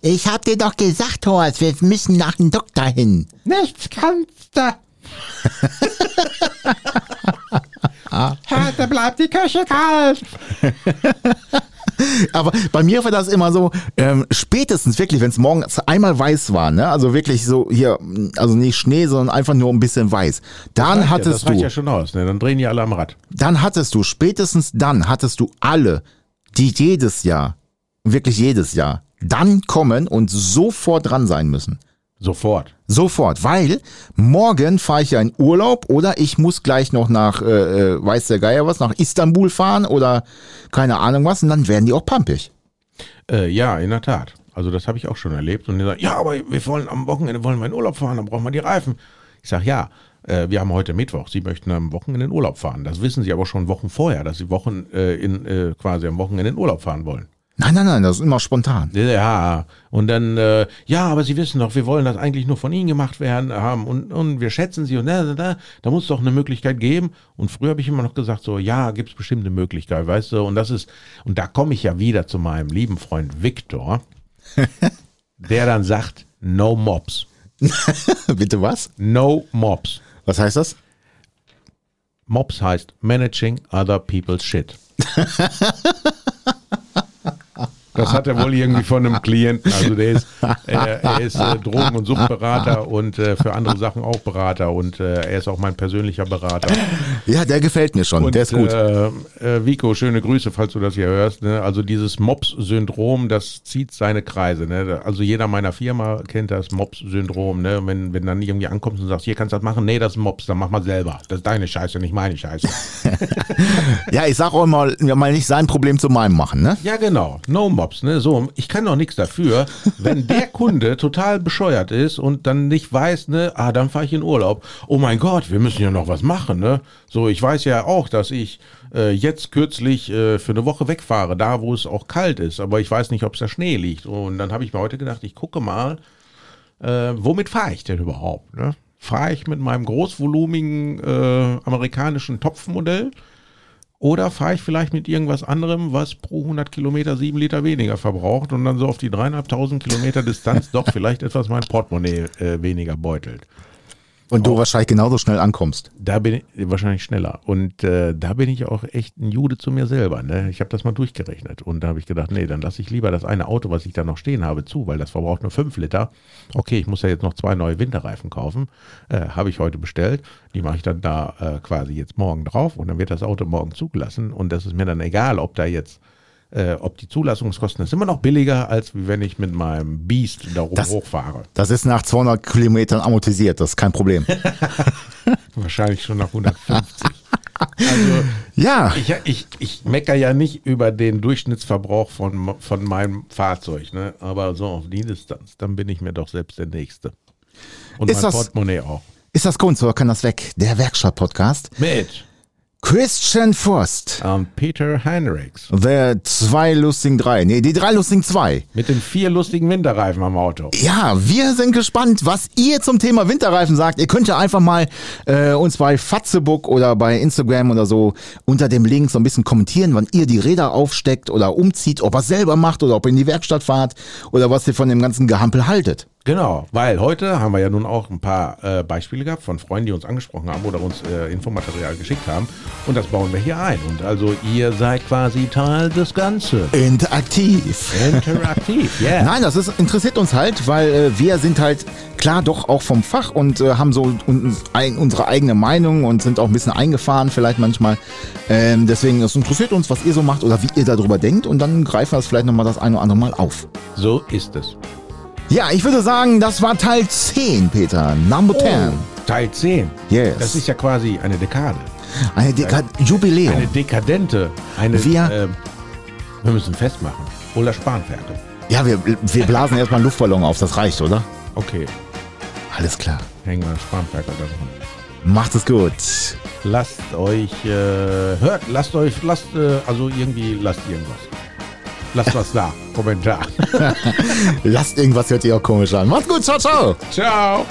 Ich hab dir doch gesagt, Horst, wir müssen nach dem Doktor hin. Nichts kannst du. da bleibt die Küche kalt. Aber bei mir war das immer so, ähm, spätestens wirklich, wenn es morgens einmal weiß war, ne? Also wirklich so hier, also nicht Schnee, sondern einfach nur ein bisschen weiß. Dann ja, hattest das reicht du, ja schon aus, ne? Dann drehen die alle am Rad. dann hattest du, spätestens dann hattest du alle, die jedes Jahr, wirklich jedes Jahr, dann kommen und sofort dran sein müssen. Sofort. Sofort, weil morgen fahre ich ja in Urlaub oder ich muss gleich noch nach, äh, äh, weiß der Geier was, nach Istanbul fahren oder keine Ahnung was und dann werden die auch pampig. Äh, ja, in der Tat. Also das habe ich auch schon erlebt. Und die sagen, ja, aber wir wollen am Wochenende wollen wir in Urlaub fahren, dann brauchen wir die Reifen. Ich sage, ja, äh, wir haben heute Mittwoch. Sie möchten am Wochenende in Urlaub fahren. Das wissen Sie aber schon Wochen vorher, dass Sie Wochen äh, in, äh, quasi am Wochenende in Urlaub fahren wollen. Nein, nein, nein, das ist immer spontan. Ja, und dann, äh, ja, aber Sie wissen doch, wir wollen das eigentlich nur von Ihnen gemacht werden haben und, und wir schätzen Sie und da, da, da, da muss es doch eine Möglichkeit geben. Und früher habe ich immer noch gesagt, so, ja, gibt es bestimmt eine Möglichkeit, weißt du, und das ist, und da komme ich ja wieder zu meinem lieben Freund Viktor, der dann sagt, no mobs, Bitte was? no mobs. Was heißt das? Mobs heißt Managing Other People's Shit. Das hat er wohl irgendwie von einem Klienten. Also der ist, äh, er ist äh, Drogen- und Suchtberater und äh, für andere Sachen auch Berater und äh, er ist auch mein persönlicher Berater. Ja, der gefällt mir schon, Und, der ist gut. Äh, äh, Vico, schöne Grüße, falls du das hier hörst. Ne? Also dieses Mops-Syndrom, das zieht seine Kreise. Ne? Also jeder meiner Firma kennt das Mops-Syndrom. Ne? Wenn, wenn dann irgendwie ankommst und sagst, hier kannst du das machen, nee, das ist Mops, dann mach mal selber. Das ist deine Scheiße, nicht meine Scheiße. ja, ich sag auch mal, mal nicht sein Problem zu meinem machen, ne? Ja, genau. No Mobs, ne? So, ich kann doch nichts dafür, wenn der Kunde total bescheuert ist und dann nicht weiß, ne, ah, dann fahre ich in Urlaub. Oh mein Gott, wir müssen ja noch was machen, ne? So, ich weiß ja auch, dass ich äh, jetzt kürzlich äh, für eine Woche wegfahre, da wo es auch kalt ist, aber ich weiß nicht, ob es da Schnee liegt. Und dann habe ich mir heute gedacht, ich gucke mal, äh, womit fahre ich denn überhaupt, ne? Fahre ich mit meinem großvolumigen äh, amerikanischen Topfmodell? Oder fahre ich vielleicht mit irgendwas anderem, was pro 100 Kilometer sieben Liter weniger verbraucht und dann so auf die dreieinhalbtausend Kilometer Distanz doch vielleicht etwas mein Portemonnaie äh, weniger beutelt. Und du wahrscheinlich genauso schnell ankommst. Da bin ich wahrscheinlich schneller. Und äh, da bin ich auch echt ein Jude zu mir selber. Ne? Ich habe das mal durchgerechnet. Und da habe ich gedacht, nee, dann lasse ich lieber das eine Auto, was ich da noch stehen habe, zu, weil das verbraucht nur fünf Liter. Okay, ich muss ja jetzt noch zwei neue Winterreifen kaufen. Äh, habe ich heute bestellt. Die mache ich dann da äh, quasi jetzt morgen drauf. Und dann wird das Auto morgen zugelassen. Und das ist mir dann egal, ob da jetzt äh, ob die Zulassungskosten ist immer noch billiger, als wenn ich mit meinem Beast da rum Das- hochfahre. Das ist nach 200 Kilometern amortisiert, das ist kein Problem. Wahrscheinlich schon nach 150. Also ja, Ich, ich, ich mecker ja nicht über den Durchschnittsverbrauch von, von meinem Fahrzeug, ne? aber so auf die Distanz, dann bin ich mir doch selbst der Nächste. Und Ist mein das- Portemonnaie auch. ist das Kunst oder kann das weg? Der Werkstatt-Podcast. Mit Christian Frost. ähm, Peter Heinrichs. The zwei lustigen drei. Nee, die drei lustigen zwei. Mit den vier lustigen Winterreifen am Auto. Ja, wir sind gespannt, was ihr zum Thema Winterreifen sagt. Ihr könnt ja einfach mal äh, uns bei Fatzebook oder bei Instagram oder so unter dem Link so ein bisschen kommentieren, wann ihr die Räder aufsteckt oder umzieht, ob ihr es selber macht oder ob ihr in die Werkstatt fahrt oder was ihr von dem ganzen Gehampel haltet. Genau, weil heute haben wir ja nun auch ein paar äh, Beispiele gehabt von Freunden, die uns angesprochen haben oder uns äh, Infomaterial geschickt haben. Und das bauen wir hier ein. Und also ihr seid quasi Teil des Ganzen. Interaktiv. Interaktiv, yeah. Nein, das ist, interessiert uns halt, weil äh, wir sind halt klar doch auch vom Fach und äh, haben so uns, ein, unsere eigene Meinung und sind auch ein bisschen eingefahren vielleicht manchmal. Ähm, deswegen, es interessiert uns, was ihr so macht oder wie ihr darüber denkt und dann greifen wir das vielleicht nochmal das eine oder andere Mal auf. So ist es. Ja, ich würde sagen, das war Teil 10, Peter. Number 10. Teil 10. Yes. Das ist ja quasi eine Dekade. Eine Dekade Jubiläum. Eine dekadente. Eine, Wir- ähm, wir müssen festmachen. Oder Spanferkel. ja, wir, wir blasen erstmal einen Luftballon auf, das reicht, oder? Okay, Alles klar. hängen wir Spanferkel da dran. Macht es gut. Lasst euch, äh, hört, lasst euch, lasst, äh, also irgendwie, lasst irgendwas. Lasst was da. Kommentar. Lasst irgendwas, hört ihr auch komisch an. Macht's gut, ciao, ciao. Ciao.